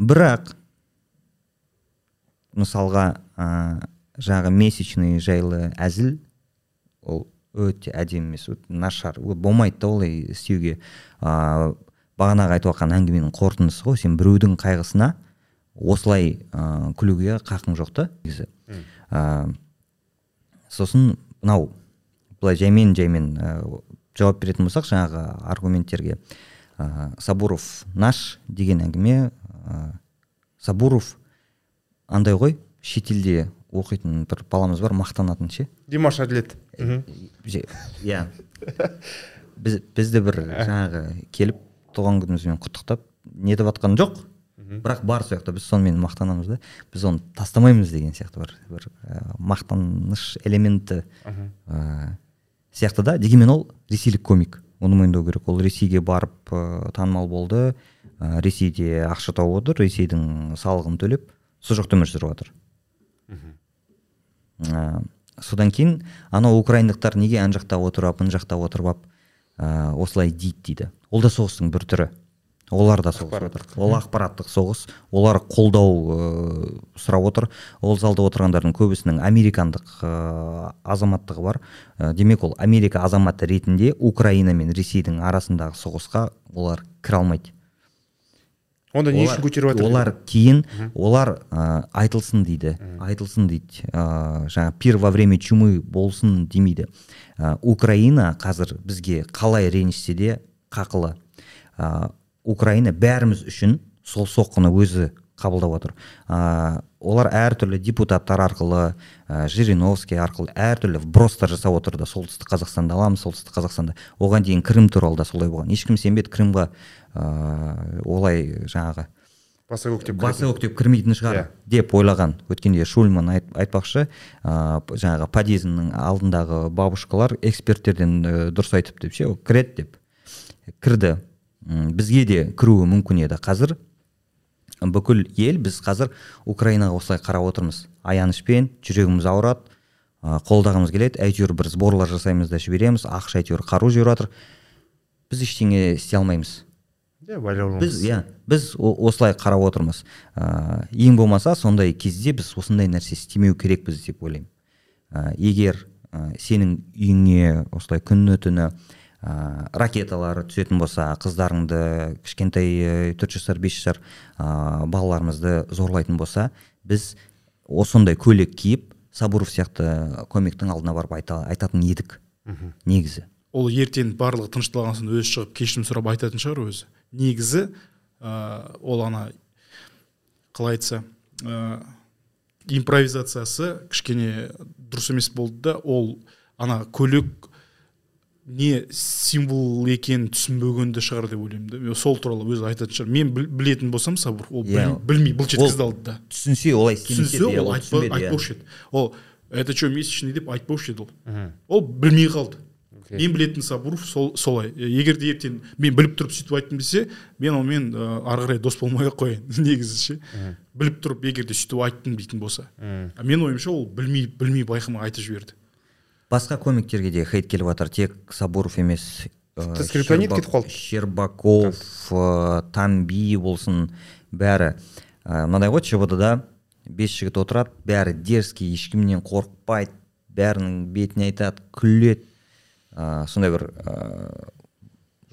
бірақ мысалға ә, жаңағы месячный жайлы әзіл ол өте әдемі емес өте нашар болмайды да олай істеуге. Ыыы бағанағы айтып жатқан әңгіменің қорытындысы ғой сен біреудің қайғысына осылай ыыы күлуге қақың жоқ та негізі. Ыыы сосын мынау былай жаймен жаймен ә, жауап беретін болсақ жаңағы аргументтерге ә, сабуров наш деген әңгіме ә, сабуров андай ғой шетелде оқитын бір баламыз бар мақтанатын ше? Димаш әділет. Иә. Біз бізді бір жаңағы келіп туған күнімізбен құттықтап нетіп жатқан жоқ. Бірақ бар сол жақта біз сонымен мақтанамыз да. Біз оны тастамаймыз деген сияқты бір бір ә, мақтаныш элементі ә, сияқты да. Дегенмен ол ресейлік комик. Оны мойындау керек. Ол ресейге барып ә, танымал болды. Ә, ресейде ақша тауып отыр. Ресейдің салығын төлеп сол жақта өмір сүріп жатыр ә, содан кейін анау украиндықтар неге ана жақта отырып мына жақта отырып алып ә, осылай дейді дейді. Ол да соғыстың бір түрі. Олар да соғысып отыр. Ол ақпараттық соғыс. Олар қолдау ә, сұрап отыр. Ол залда отырғандардың көбісінің американдық ә, азаматтығы бар. Ә, демек ол америка азаматы ретінде украина мен ресейдің арасындағы соғысқа олар кіре алмайды. Онда не үшін көтеріп жатыр? олар кейін олар ә, айтылсын дейді. Айтылсын дейді ә, жаңа пир во время чумы болсын демейді. Ә, украина қазір бізге қалай ренжісе де қақылы. Ә, украина бәріміз үшін сол соққыны өзі қабылдап отыр. Ә, олар әртүрлі депутаттар арқылы ә, жириновский арқылы әртүрлі вбростар жасап отыр да солтүстік қазақстанды аламыз солтүстік қазақстанда. Оған дейін крым туралы да солай болған. Ешкім сенбеді крымға ә, олай жаңағы баса көктеп басы көктеп кірмейтін шығар Иә. деп ойлаған. Өткенде шульман айт, айтпақшы ә, жаңағы подъездінің алдындағы бабушкалар эксперттерден ә, дұрыс айтып деп ше кіреді деп кірді. Бізге де кіруі мүмкін еді қазір. Бүкіл ел біз қазір украинаға осылай қарап отырмыз. Аянышпен жүрегіміз ауырады қолдағымыз келеді. Әйтеуір бір сборлар жасаймыз да жібереміз. Ақш әйтеуір қару жіберіп жатыр біз ештеңе істей алмаймыз. Иә біз иә біз осылай қарап отырмыз. Ә, ең болмаса сондай кезде біз осындай нәрсе істемеу керекпіз деп ойлаймын. Ә, егер ә, сенің үйіңе осылай күні түні ә, ракеталар түсетін болса қыздарыңды кішкентай ә, төрт жасар бес жасар ә, балаларымызды зорлайтын болса біз осындай көйлек киіп сабуров сияқты комиктің алдына барып айта, айтатын едік негізі. Ол ертең барлығы тынышталған соң өзі шығып кешірім сұрап айтатын шығар өзі. Негізі ә, ол ана қалай айтса ә, импровизациясы кішкене дұрыс емес болды да ол ана көйлек не символ екенін түсінбегенде шығар деп ойлаймын да. Мен сол туралы өзі айтатын шығар. Мен біл- білетін болсам сабыр. Ол біл- Иә. білмей былш еткізді алды да. түсінсе олай түсінсе иә, ол түсінбеді, иә. айтпаушы еді. Ол это что месячный деп айтпаушы еді ол. Ол білмей қалды. Окей. мен білетін сабуров сол солай. Егер де ертең мен біліп тұрып сөйтіп айттым десе мен онымен ә, ары қарай дос болмай ақ қояйын негізі ше біліп тұрып егер де сөйтіп айттым дейтін болса. Менің ойымша ол білмей білмей байқамай айтып жіберді. Басқа комиктерге де хейт келіп жатыр. Тек сабуров емес Тіпті скриптонит Щербак- кетіп қалды. щербаков ә, тамби болсын бәрі. Ә, мынадай ғой чбд да бес жігіт отырады. Бәрі дерзкий ешкімнен қорықпайды. Бәрінің бетіне айтады күледі. Ә, сондай бір ә,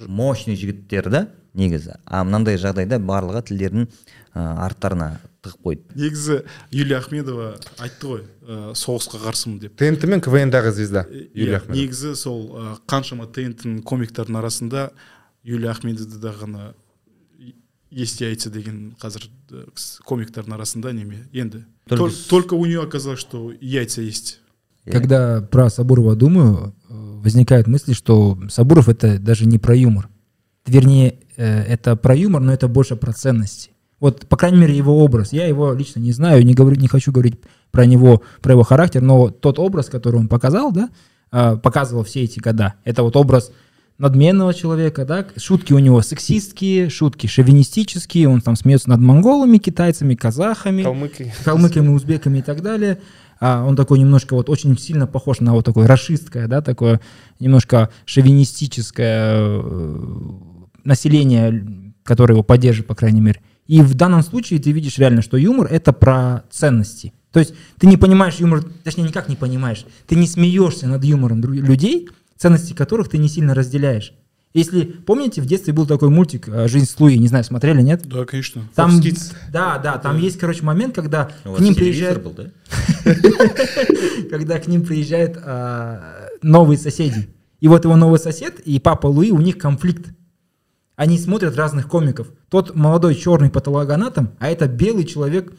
мощный жігіттер да негізі. А мынандай жағдайда барлығы тілдерін арттарына тығып қойды негізі юлия ахмедова айтты ғой ә, соғысқа қарсымын деп тнт мен квн дағы звезда Иә, юлия ахмедова негізі сол ә, қаншама тнттің комиктердің арасында юлия ахмедовді да ғана и- есте айтса деген қазір ә, кс- комиктердің арасында неме енді Только Тол- с- только у нее оказалось что яйца есть Иә. Когда про Сабурова думаю, э, возникает мысль, что Сабуров это даже не про юмор. Вернее, э, это про юмор, но это больше про ценности. Вот, по крайней мере, его образ. Я его лично не знаю, не, говорю, не хочу говорить про него, про его характер, но тот образ, который он показал, да, э, показывал все эти года, это вот образ надменного человека, да, шутки у него сексистские, шутки шовинистические, он там смеется над монголами, китайцами, казахами калмыки калмыками, узбеками и так далее. А он такой немножко вот очень сильно похож на вот такое расистское, да, такое немножко шовинистическое э, население, которое его поддерживает, по крайней мере. И в данном случае ты видишь реально, что юмор это про ценности. То есть ты не понимаешь юмор, точнее никак не понимаешь, ты не смеешься над юмором людей, ценности которых ты не сильно разделяешь. Если помните, в детстве был такой мультик э, «Жизнь с Луи», не знаю, смотрели, нет? да конечно Там, да, да, там есть, короче, момент, когда У к ним приезжают, был, да? когда к ним приезжают новые соседи. И вот его новый сосед и папа Луи, у них конфликт. Они смотрят разных комиков. Тот молодой черный патологоанатом, а это белый человек,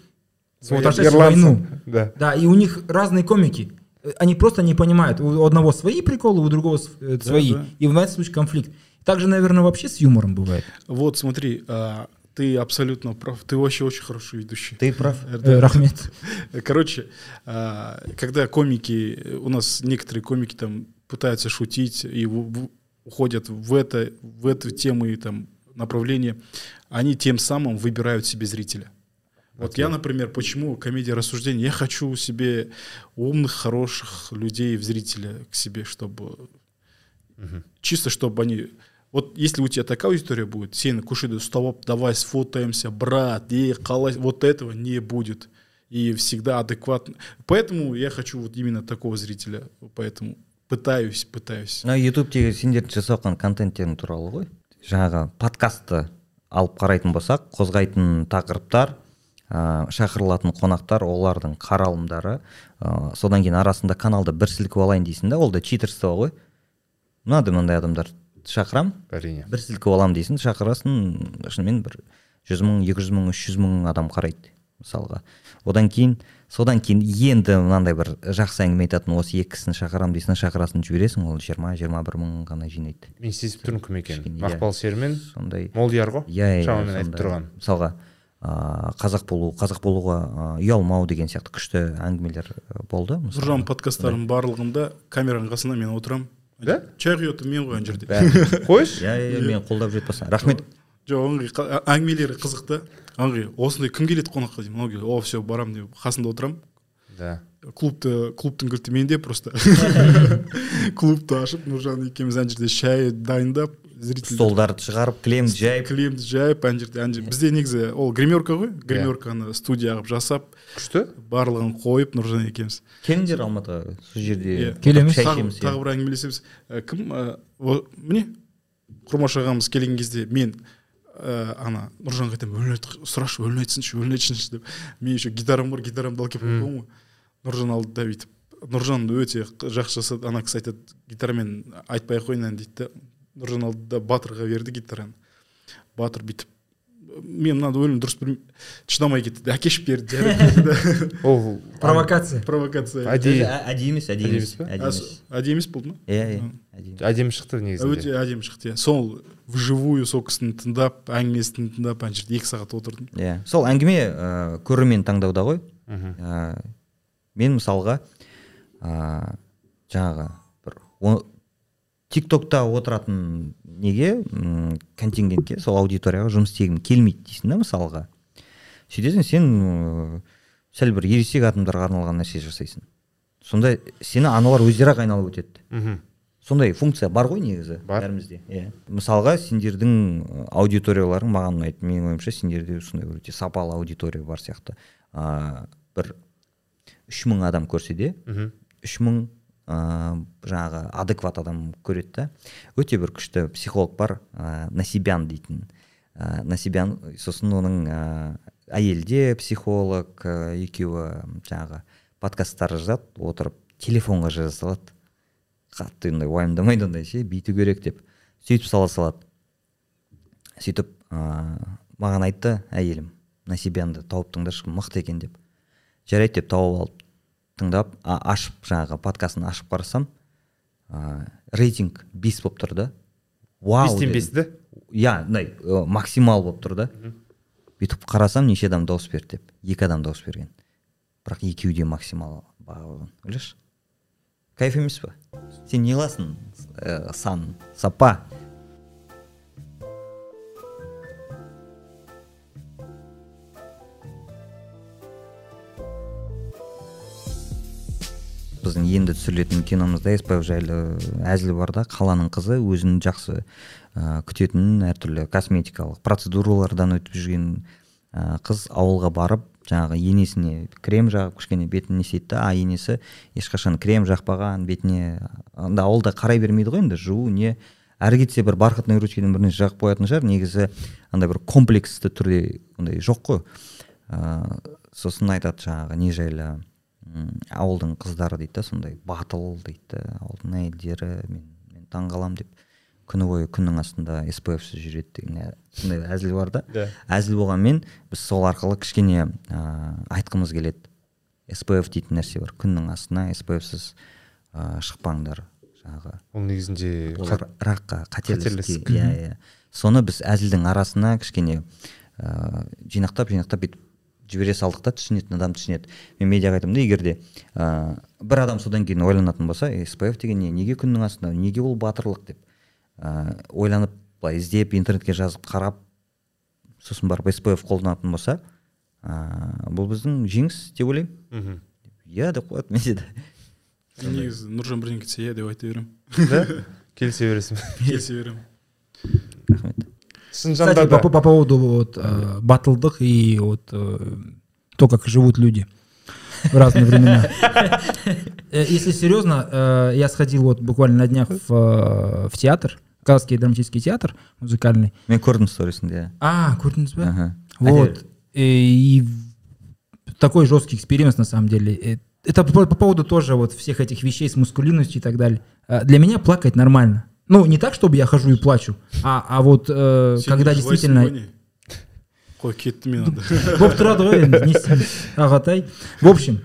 ирландцы. войну. да Да, и у них разные комики. Э, Они просто не понимают. У одного свои приколы, у другого э, свои. да. И в этом случае конфликт. Также, наверное, вообще с юмором бывает. вот смотри а, ты абсолютно прав ты вообще очень хороший ведущий ты прав Э, Рахмет. Короче, а, когда комики, у нас некоторые комики там пытаются шутить и уходят в это, в эту тему и там направление, они тем самым выбирают себе зрителя. Вот я, например, почему комедия рассуждений? Я хочу себе умных, хороших людей в зрителя к себе, чтобы чисто чтобы они вот если у тебя такая аудитория будет көшеде ұстап алып давай сфотаемся брат ей қалай вот этого не будет и всегда адекватно поэтому я хочу вот именно такого зрителя поэтому пытаюсь пытаюсь. Мына ютубтегі сендердің жасап жатқан контенттерің туралы ғой. Жаңағы подкастты алып қарайтын болсақ қозғайтын тақырыптар ә, шақырылатын қонақтар олардың қаралымдары ә, содан кейін арасында каналды бір сілкіп алайын дейсің да ол да читерство ғой. Мынандай мынандай адамдар шақырамын әрине. Бір сілкіп аламын дейсің шақырасың шынымен бір жүз мың екі жүз мың үш жүз мың адам қарайды мысалға. Одан кейін содан кейін енді мынандай бір жақсы әңгіме айтатын осы екі кісіні шақырамын дейсің шақырасың жібересің ол жиырма жиырма бір мың ғана жинайды. Мен сезіп тұрмын кім екенін. Кішкене, иә. мақпал сермен сондай молдияр ғой? Иә иә шамамен айтып тұрған. Мысалға ыыы қазақ болу қазақ болуға ы, ұялмау деген сияқты күшті әңгімелер болды. Нұржан подкасттарының барлығында камераның қасында мен отырамын. Да? чай құйып мен ғой ана жерде қойшы. Иә иә иә, мен қолдап жатпасам рахмет. Жоқ ылғи әңгімелері қызық та ылғи осындай кім келеді қонаққа деймін? Мынау келеді о все барамын деп қасында отырамын. Да. Клубты клубтың кілті менде просто. Клубты ашып нұржан екеуміз ана жерде шай дайындап зритель столдарды шығарып кілемді жайып. кілемді жайып ана жерде ана жерде. Бізде негізі ол гримерка ғой. Гримерканы студия қылып жасап күшті. барлығын қойып нұржан екеуміз. Келіңдер алматыға сол жерде Иә. Келеміз. шай тағы, ішеміз иә. тағы бір әңгімелесеміз. Ә, кім о- міне құрмаш ағамыз келген кезде мен ә, ана нұржанға айтамын өлең сұрашы өлең айтсыншы өлең айтсыншы деп. Мен еще гитарам бар гитарамды алып келіп қойғанмын ғой. Нұржан алды да бүйтіп. Нұржан өте жақсы жасады ана кісі айтады гитарамен айтпай ақ қояйын ән дейді да нұржан алды да батырға берді гитараны. Батыр бүйтіп мен мынаны өлең дұрыс білмеймін шыдамай кетті әкешіп берді ол Провокация. провокация. Әдейі. Әдейі. Емес әдейі Әдейі емес әдейі емес. болды ма? Иә иә әдемі шықты негізінде. Өте әдемі шықты иә. Сол вживую сол кісіні тыңдап әңгімесін тыңдап ана жерде екі сағат отырдым. Иә. Сол әңгіме ә, көрермен таңдауда ғой. Мхм. Ә, мен мысалға ә, жаңағы бір тик токта отыратын неге м, контингентке сол аудиторияға жұмыс істегім келмейді дейсің да мысалға. Сөйтесің сен ыыы, сәл бір ересек адамдарға арналған нәрсе жасайсың. Сонда сені аналар өздері ақ айналып өтеді. Мхм. Сондай функция бар ғой негізі Бар. бәрімізде иә. Мысалға сендердің аудиторияларың маған ұнайды менің ойымша сендерде сондай өте сапалы аудитория бар сияқты. Ә, бір үш мың адам көрсе де мхм. үш мың ыыы жаңағы адекват адам көреді да өте бір күшті психолог бар ә, насибян дейтін. Ә, насибян сосын оның ә, әйелі де психолог ә, екеуі жаңағы подкасттар жазады отырып телефонға жаза салады. Қатты ондай уайымдамайды ондай ше бүйту керек деп. Сөйтіп сала салады. Сөйтіп ыыы маған айтты әйелім насибянды тауып тыңдаршы мықты екен деп. Жарайды деп тауып алып тыңдап а, ашып жаңағы подкастын ашып қарасам ә, рейтинг бес болып тұр да. Вау бестен бес да иә мындай максимал болып тұр да. Бүйтіп қарасам неше адам дауыс берді деп. Екі адам дауыс берген. Бірақ екеуі де максимал баға қойған ойлашы кайф емес па сен не қыласың ә, сан сапа? Біздің енді түсірілетін киномызда еспаев жайлы әзіл бар да қаланың қызы өзін жақсы ә, күтетін әртүрлі косметикалық процедуралардан өтіп жүрген ә, қыз ауылға барып жаңағы енесіне крем жағып кішкене бетін не істейді да а енесі ешқашан крем жақпаған бетіне анда ауылда қарай бермейді ғой енді жуу не әрі кетсе бір бархатный ручкадан бір нәрсе жағып қоятын шығар негізі андай бір комплексті түрде ондай жоқ қой. Ә, сосын айтады жаңағы не жайлы ауылдың қыздары дейді да сондай батыл дейді да ауылдың әйелдері мен мен таңқаламын деп күні бойы күннің астында спфсіз жүреді деген ә- сондай әзіл бар да. Да. әзіл болғанмен біз сол арқылы кішкене ә, айтқымыз келеді. спф дейтін нәрсе бар күннің астына спфсіз ә, шықпаңдар жаңағы ол негізінде ол қат- раққа иә иә. Соны біз әзілдің арасына кішкене ә, жинақтап жинақтап бүйтіп жібере салдық та түсінетін адам түсінеді. Мен медиаға айтамын да егер де ә, бір адам содан кейін ойланатын болса «Е, спф деген не неге күннің астында неге ол батырлық деп ә, ойланып былай іздеп интернетке жазып қарап сосын барып спф қолданатын болса ә, бұл біздің жеңіс деп ойлаймын. Мхм. Иә деп қояды менде де. Мен негізі нұржан бірдеңе айтса иә деп айта беремін. Да? Келісе бересің. Келісе беремін. Рахмет. Кстати, да по, по поводу вот э, батлдых и вот э, то, как живут люди в разные времена. Э, Если серьезно, э, я сходил вот буквально на днях в, э, в театр, Казахский драматический театр музыкальный. мен көрдім сторисінде иә А, көрдіңіз ба? Ага. Вот. Э, И такой жесткий эксперимент на самом деле. Э, Это по, по поводу тоже вот всех этих вещей с мускулинностью и так далее. Э, Для меня плакать нормально. Ну, не так, чтобы я хожу и плачу, а, а вот э, Сен когда не жылайсың действительно... ғой не? қой кетті мен анда болып тұрады ғой енді не істейміз ағатай в общем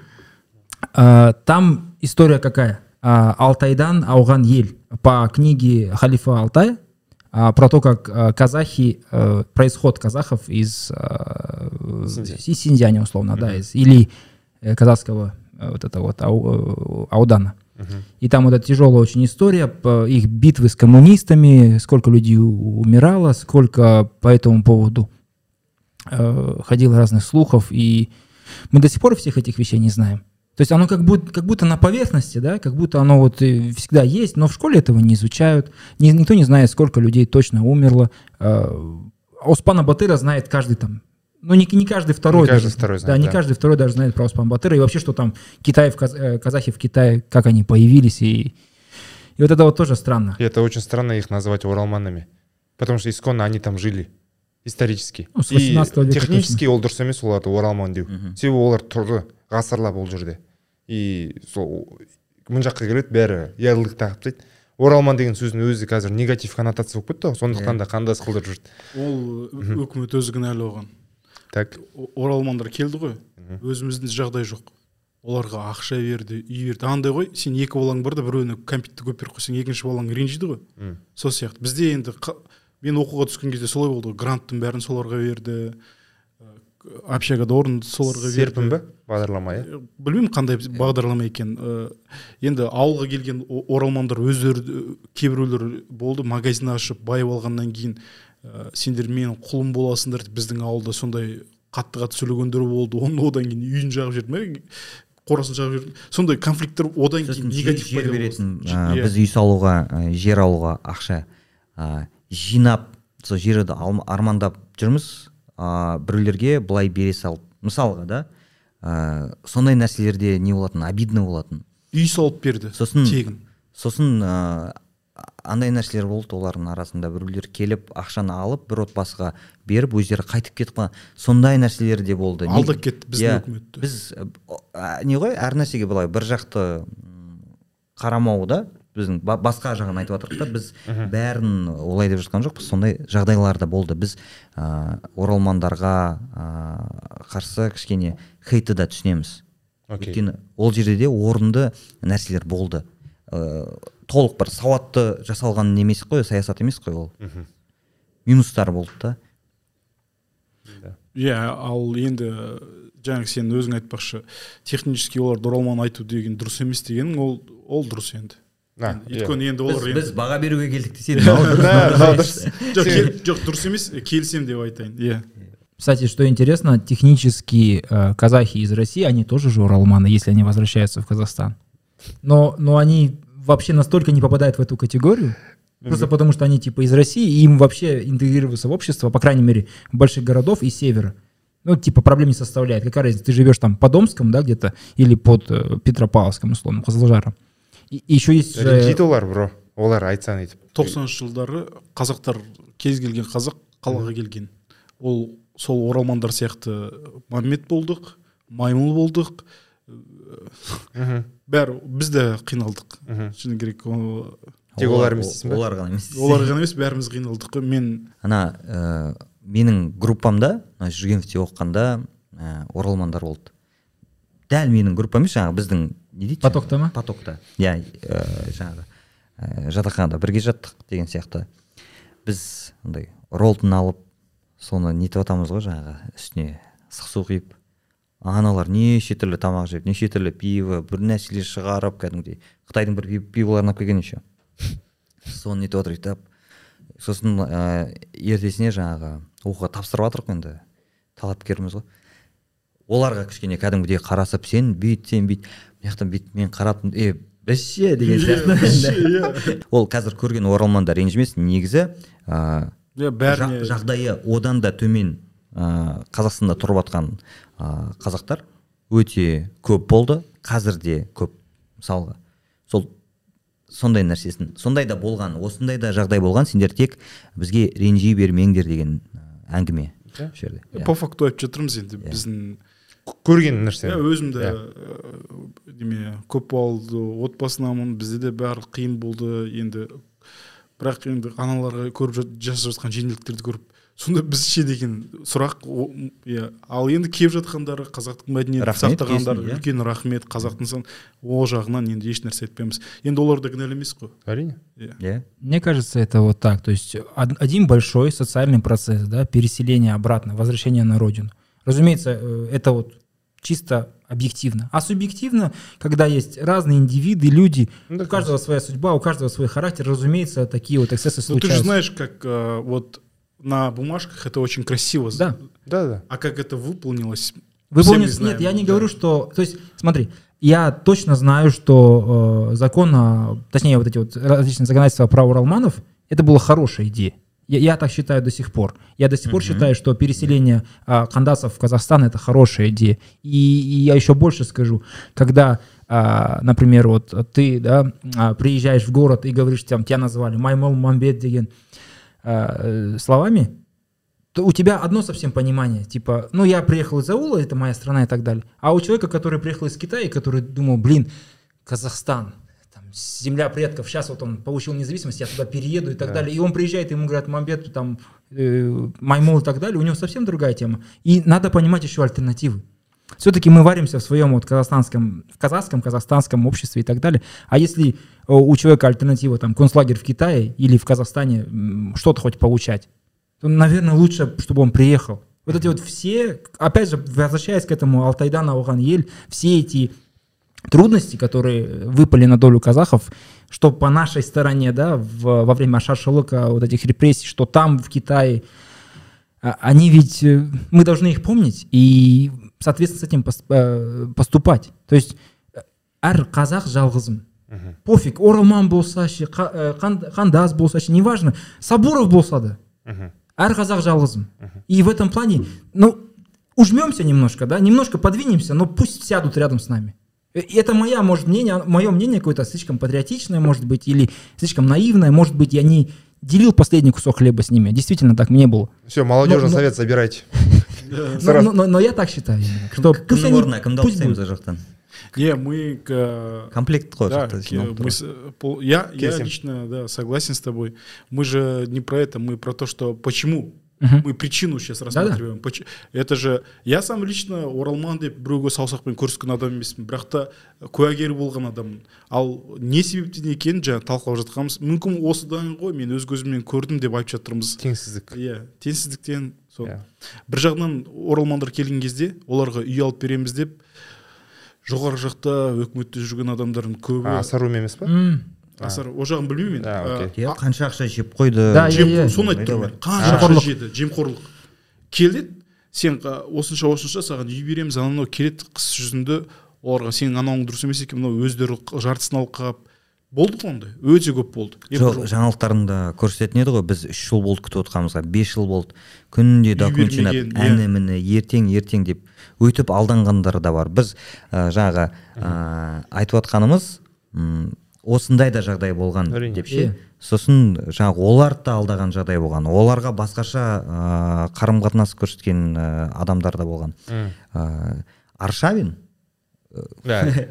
э, там история какая Э, алтайдан ауған ел по книге халифа алтая а, про то как э, казахи э, происход казахов из э, Синьцзян. из Синьцзяня, условно да из или э, казахского э, вот это вот ау- э, аудана и там вот эта тяжелая очень история, их битвы с коммунистами, сколько людей умирало, сколько по этому поводу э, ходило разных слухов, и мы до сих пор всех этих вещей не знаем. То есть оно как будто, как будто на поверхности, да, как будто оно вот всегда есть, но в школе этого не изучают. Ни- никто не знает, сколько людей точно умерло. Э, Оспана Батыра знает каждый там, ну не, не каждый второй. Не каждый даже, второй Да, знает, не да. каждый второй даже знает про Оспана Батыра. И вообще, что там Китай, в Каз- э, казахи в Китае, как они появились. И, и вот это вот тоже странно. И это очень странно их называть уралманами. Потому что исконно они там жили. Исторически. Ну, с И 18 века технически ол дұрыс емес оларды оралман деу себебі олар тұрды ғасырлап ол жерде и сол мына жаққа келеді бәрі ярлык тағып тастайды оралман деген сөздің өзі қазір негатив коннотация болып кетті ғой сондықтан да қандас қылдырып жүрді ол өкімет өзі кінәлі оған так. Оралмандар келді ғой. Өзімізде жағдай жоқ. Оларға ақша берді үй берді. Андай ғой сен екі балаң бар да біреуіне кәмпитті көп беріп қойсаң екінші балаң ренжиді ғой. Сол сияқты. Бізде енді қа- мен оқуға түскен кезде солай болды ғой. Гранттың бәрін соларға берді. Ә, общагада орын соларға берді. Серпін ба бағдарлама иә білмеймін қандай бағдарлама екен. Э, енді ауылға келген оралмандар өздері де- кейбіреулер болды магазин ашып байып алғаннан кейін ә, сендер менің құлым боласыңдар деп біздің ауылда сондай қатты қатты сөйлегендер болды. Оны одан кейін үйін жағып жіберді ме? Қорасын жағып жіберді сондай конфликттер одан кейін негатив жер беретін біз үй салуға ә, жер алуға ақша ә, жинап сол жерді армандап жүрміз. Ә, біреулерге былай бере салып мысалға да ә, сондай нәрселерде не болатын? Обидно болатын. Үй салып берді сосын тегін. сосын ә, андай нәрселер болды олардың арасында. Біреулер келіп ақшаны алып бір отбасыға беріп өздері қайтып кетіп қалған. Сондай нәрселер де болды. Алдап кетті біздің Иә, үкіметті біз ә, не ғой әр нәрсеге былай бір жақты қарамау да біздің ба- басқа жағын айтып жатырмық та біз бәрін олай деп жатқан жоқпыз. Сондай жағдайлар да болды. Біз ә, оралмандарға ә, қарсы кішкене хейтті да түсінеміз. Окей. өйткені ол жерде де орынды нәрселер болды. Ә, толық бір сауатты жасалған емес қой саясат емес қой ол Мгм. минустар болды да иә ал енді жаңағы сен өзің айтпақшы технически оларды оралман айту деген дұрыс емес дегенің ол ол дұрыс енді иә. өйткені енді біз, олар біз енді баға беруге келдік кел- жоқ дұрыс емес келісемін деп айтайын иә Кстати, что интересно, технически э, казахи из России, они тоже же уралманы, если они возвращаются в Казахстан. Но, но они вообще настолько не попадают в эту категорию, просто потому что они типа из России, и им вообще интегрироваться в общество, по крайней мере, больших городов и севера. Ну, типа, проблем не составляет. Какая разница, ты живешь там под Омском, да, где-то, или под э, Петропавловском, условно, Козлжаром. И, и еще есть ренжиді олар бро олар айтсаң өйтіп тоқсаныншы жылдары қазақтар кез келген қазақ қалаға келген ол сол оралмандар сияқты мамет болдық маймыл болдық. Бәрі біз де қиналдық. Шыны керек о- Тек олар емес дейсің ба? олар ғана емес. Олар ғана емес бәріміз қиналдық. Қой мен ана ә, менің группамда мына жүргеновте оқығанда ә, оралмандар болды. Дәл менің группам емес жаңағы біздің не дейді? Потокта ма? потокта. Иә ә, жаңағы ә, жатақханада бірге жаттық деген сияқты. Біз андай роллтон алып соны нетіп жатамыз ғой жаңағы үстіне ыстық су құйып аналар неше түрлі тамақ жеп неше түрлі пиво бір нәрселер шығарып кәдімгідей қытайдың бір пи- пиволарын алып келген еще. Соны нетіп отыр өйтіп. Сосын ә, ертесіне жаңағы оқуға тапсырып жатырмық енді. Талапкерміз ғой. Оларға кішкене кәдімгідей қарасып сен бүйт сен бүйт мына жақтан бүйтіп мен қарап е бәсе деген сияқты ол қазір көрген оралмандар ренжімес негізі ә, иә бәріне. жақ- жағдайы одан да төмен ә, қазақстанда тұрып жатқан ә, қазақтар өте көп болды қазір де көп мысалға сол сондай нәрсесін сондай да болған осындай да жағдай болған сендер тек бізге ренжи бермеңдер деген әңгіме Иә. осы жерде иә. по факту айтып жатырмыз енді біздің көрген нәрсе иә өзім де Иә. ә, неме көпбалалы отбасынамын бізде де бәрі қиын болды енді бірақ енді аналарға көріп жасап жатқан жеңілдіктерді көріп сонда біз ше деген сұрақ о- м, иә ал енді келіп жатқандары қазақтың мәдениетін Рахмет, сақтағандар келсін, иә. үлкен рахмет қазақтың сан ол жағынан енді еш нәрсе айтпаймыз енді олар да кінәлі емес қой әрине иә иә Мне кажется, это вот так. То есть од- один большой социальный процесс, да, переселение обратно, возвращение на родину. Разумеется, э, это вот чисто объективно. А субъективно, когда есть разные индивиды, люди, Ну, у так каждого своя судьба, у каждого свой характер, разумеется, такие вот эксцессы ну ты же случаются. знаешь как э, вот на бумажках это очень красиво Да. да да а как это выполнилось Вы все мы помните, знаем, нет, я не да. говорю, что, то есть, смотри, я точно знаю, что э, закон, о- точнее, вот эти вот различные законодательства про уралманов, это была хорошая идея. Я, я так считаю до сих пор. Я до сих пор считаю, что переселение а, кандасов в Казахстан это хорошая идея. И, и я еще больше скажу, когда, а, например, вот ты да, а, приезжаешь в город и говоришь, там, тебя назвали Маймол Мамбет деген э, словами, то у тебя одно совсем понимание, типа, ну я приехал из аула, это моя страна и так далее. А у человека, который приехал из Китая, и который думал, блин, Казахстан, там, земля предков, сейчас вот он получил независимость, я туда перееду и так далее. И он приезжает, ему говорят, Мамбет, там, э, Маймол и так далее, у него совсем другая тема. И надо понимать еще альтернативы. Все-таки мы варимся в своем вот казахстанском, в казахском, казахстанском обществе и так далее. А если э, у человека альтернатива, там, концлагерь в Китае или в Казахстане, что-то хоть получать, то, наверное, лучше, чтобы он приехал. Вот эти вот все, опять же, возвращаясь к этому Алтайдан Ауган Ель, все эти трудности, которые выпали на долю казахов, что по нашей стороне, да, в- во время шашалыка, вот этих репрессий, что там, в Китае, а, они ведь, э, мы должны их помнить и, соответственно, с этим э, поступать. То есть э, әр қазақ жалғызым. Пофиг оралман болса ше қа- э, қандас болса ше неважно сабуров болса да. Мгм. әр қазақ жалғызым. И в этом плане ну ужмемся немножко да немножко подвинемся но пусть сядут рядом с нами. Э, и это моя может мнение мое мнение какое-то слишком патриотичное может быть или слишком наивное может быть я не делил последний кусок хлеба с ними. Действительно так не было. Все, молодежный Но- совет но, Сразу. но- но- но я так считаю что пусть кімнің орнына кімді ауыстырамыз будут. ол жақтан Не, мы к- комплект қой Да, мы пол- я, я лично да, согласен с тобой. Мы же не про это, мы про то, что почему. Мы причину сейчас рассматриваем. Это же я сам лично оралман деп біреуге саусақпен көрсеткен адам емеспін бірақ та куәгер болған адаммын ал не себептен екенін жаңа талқылап жатқанымыз мүмкін осыдан ғой мен өз көзіммен көрдім деп айтып жатырмыз Теңсіздік. иә теңсіздіктен сол. Иә. бір жағынан оралмандар келген кезде оларға үй алып береміз деп жоғары жақта өкіметте жүрген адамдардың көбі А, асару емес па? Асар ол жағын білмеймін иә қанша ақша жеп қойды? Да, иә, иә. соны айтып тұрмын мен. қанша ақша жеді? Жемқорлық. Келеді сен осынша осынша саған үй береміз анау мынау келеді қыс жүзінде оларға сенің анауың дұрыс емес екен мынау өздері жартысын алып қалып. Болды ғой ондай өте көп болды. Жоқ жаңалықтарында көрсететін еді ғой біз үш жыл болды күтіп отқанымызға бес жыл болды. Күнде документ жинап иә. әні міне ертең ертең деп өйтіп алданғандар да бар. Біз ә, жаңағы ә, айтып отқанымыз осындай да жағдай болған деп Иә. ше сосын жаңағы оларды да алдаған жағдай болған. Оларға басқаша ә, қарым қатынас көрсеткен ә, адамдар да болған. М. ә, аршавин? Иә.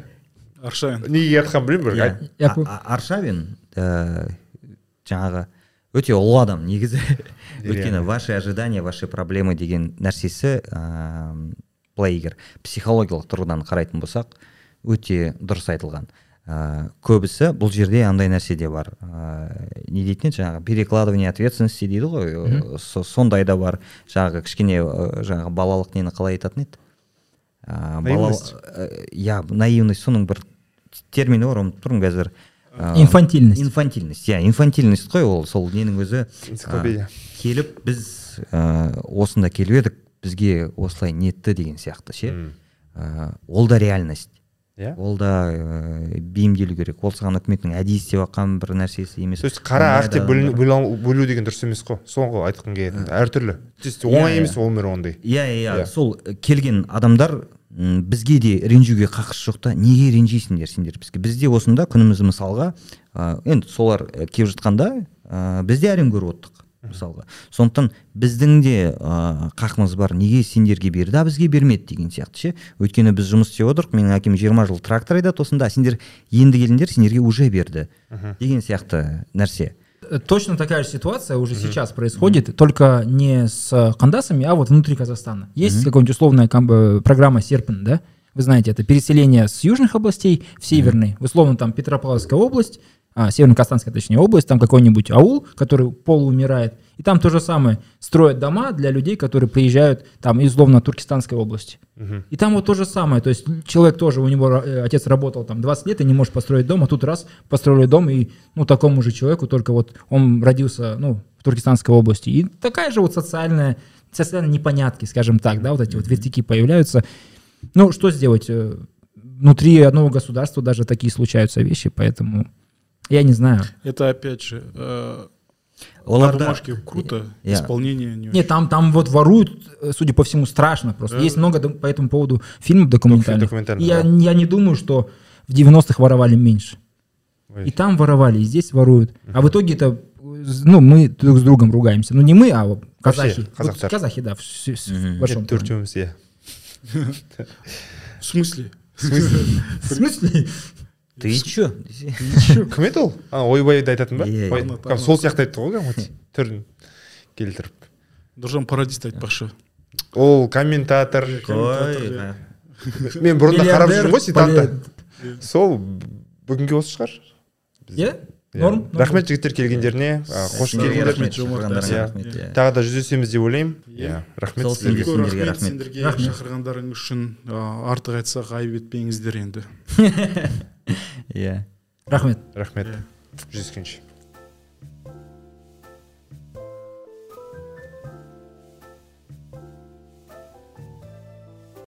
аршавин. Неге айтқанын білмеймін иә. бірақ А- аршавин ә, жаңағы өте ұлы адам негізі өйткені ваши ожидания ваши проблемы деген нәрсесі ә, былай егер психологиялық тұрғыдан қарайтын болсақ өте дұрыс айтылған. Ә, көбісі бұл жерде андай нәрсе де бар. Ә, не дейтін еді? Жаңағы перекладывание ответственности дейді ғой. Со- сондай да бар. Жаңағы кішкене жаңағы балалық нені қалай айтатын еді? Ә, Наивность. ә, иә наивность. Соның бір термині бар ұмытып тұрмын қазір. Инфантильность. инфантильность. Иә инфантильность қой ол. Сол ненің өзі Энциклопедия. ә, келіп біз ә, осында келіп едік бізге осылай нетті деген сияқты ше. Ә, ол да реальность. Иә. Ол да ә, бейімделу керек. Ол саған үкіметтің әдейі істеп жатқан бір нәрсесі емес. То есть қара ақ деп бөлу деген дұрыс емес қой. Ғой айтқым келетін әртүрлі. То есть оңай Иә, емес иә. өмір ондай. Иә иә. Иә. сол келген адамдар м, бізге де ренжуге қақысы жоқ та неге ренжисіңдер сендер бізге? Бізде осында күніміз мысалға ә, енді солар э, келіп жатқанда ә, біз де әрең көріп отырдық мысалға. Сондықтан біздің де ә, қақымыз бар неге сендерге берді? А бізге бермеді деген сияқты ше. Өйткені біз жұмыс істеп отырмық менің әкем 20 жыл трактор айдады осында сендер енді келдіңдер сендерге уже берді деген сияқты нәрсе. Точно такая же ситуация уже сейчас происходит, только не с кандасами, а вот внутри Казахстана. Есть какая-нибудь условная э, программа Серпин, да? Вы знаете, это переселение с южных областей в северные. Условно там Петропавловская область, а, Северно-Казахстанская, точнее, область, там какой-нибудь аул, который полуумирает. И там то же самое. Строят дома для людей, которые приезжают там из условно Туркестанской области. И там вот то же самое. То есть человек тоже, у него э, отец работал там 20 лет и не может построить дом, а тут раз построили дом, и ну такому же человеку, только вот он родился ну, в Туркестанской области. И такая же вот социальная, социальные непонятки, скажем так, да, вот эти вот вертики появляются. Ну, что сделать? Э, внутри одного государства даже такие случаются вещи, поэтому я не знаю. Это опять же, э, на бумажке круто, Я- исполнение не Нет, там, там вот воруют, э, судя по всему, страшно просто. Да. Есть много по этому поводу фильмов документальных. документальных, И я, да. я не думаю, что в 90-х воровали меньше. Ой. И там воровали, и здесь воруют. А в итоге это, э, ну, мы друг с другом ругаемся. Ну, не мы, а вот казахи. Вот казахи, да, в, с- с- в большом иә В смысле? В смысле? ты чё? Кім еді ол а ойбайды айтатын ба? Иә, сол сияқты айтты ғой кәдімгі түрін келтіріп. Нұржан пародист айтпақшы. Ол комментатор. Мен бұрында қарап жүрмін ғой Миллиардер, сол бүгінге осы шығар. Иә? Иә. Норм, рахмет жігіттер келгендеріне. Қош келдіңдер. Иә. тағы да жүздесеміз деп ойлаймын. Иә рахмет сіздерге. рахмет сендерге шақырғандарың үшін артық айтсақ айып етпеңіздер енді. иә Рахмет. рахмет жүздескенше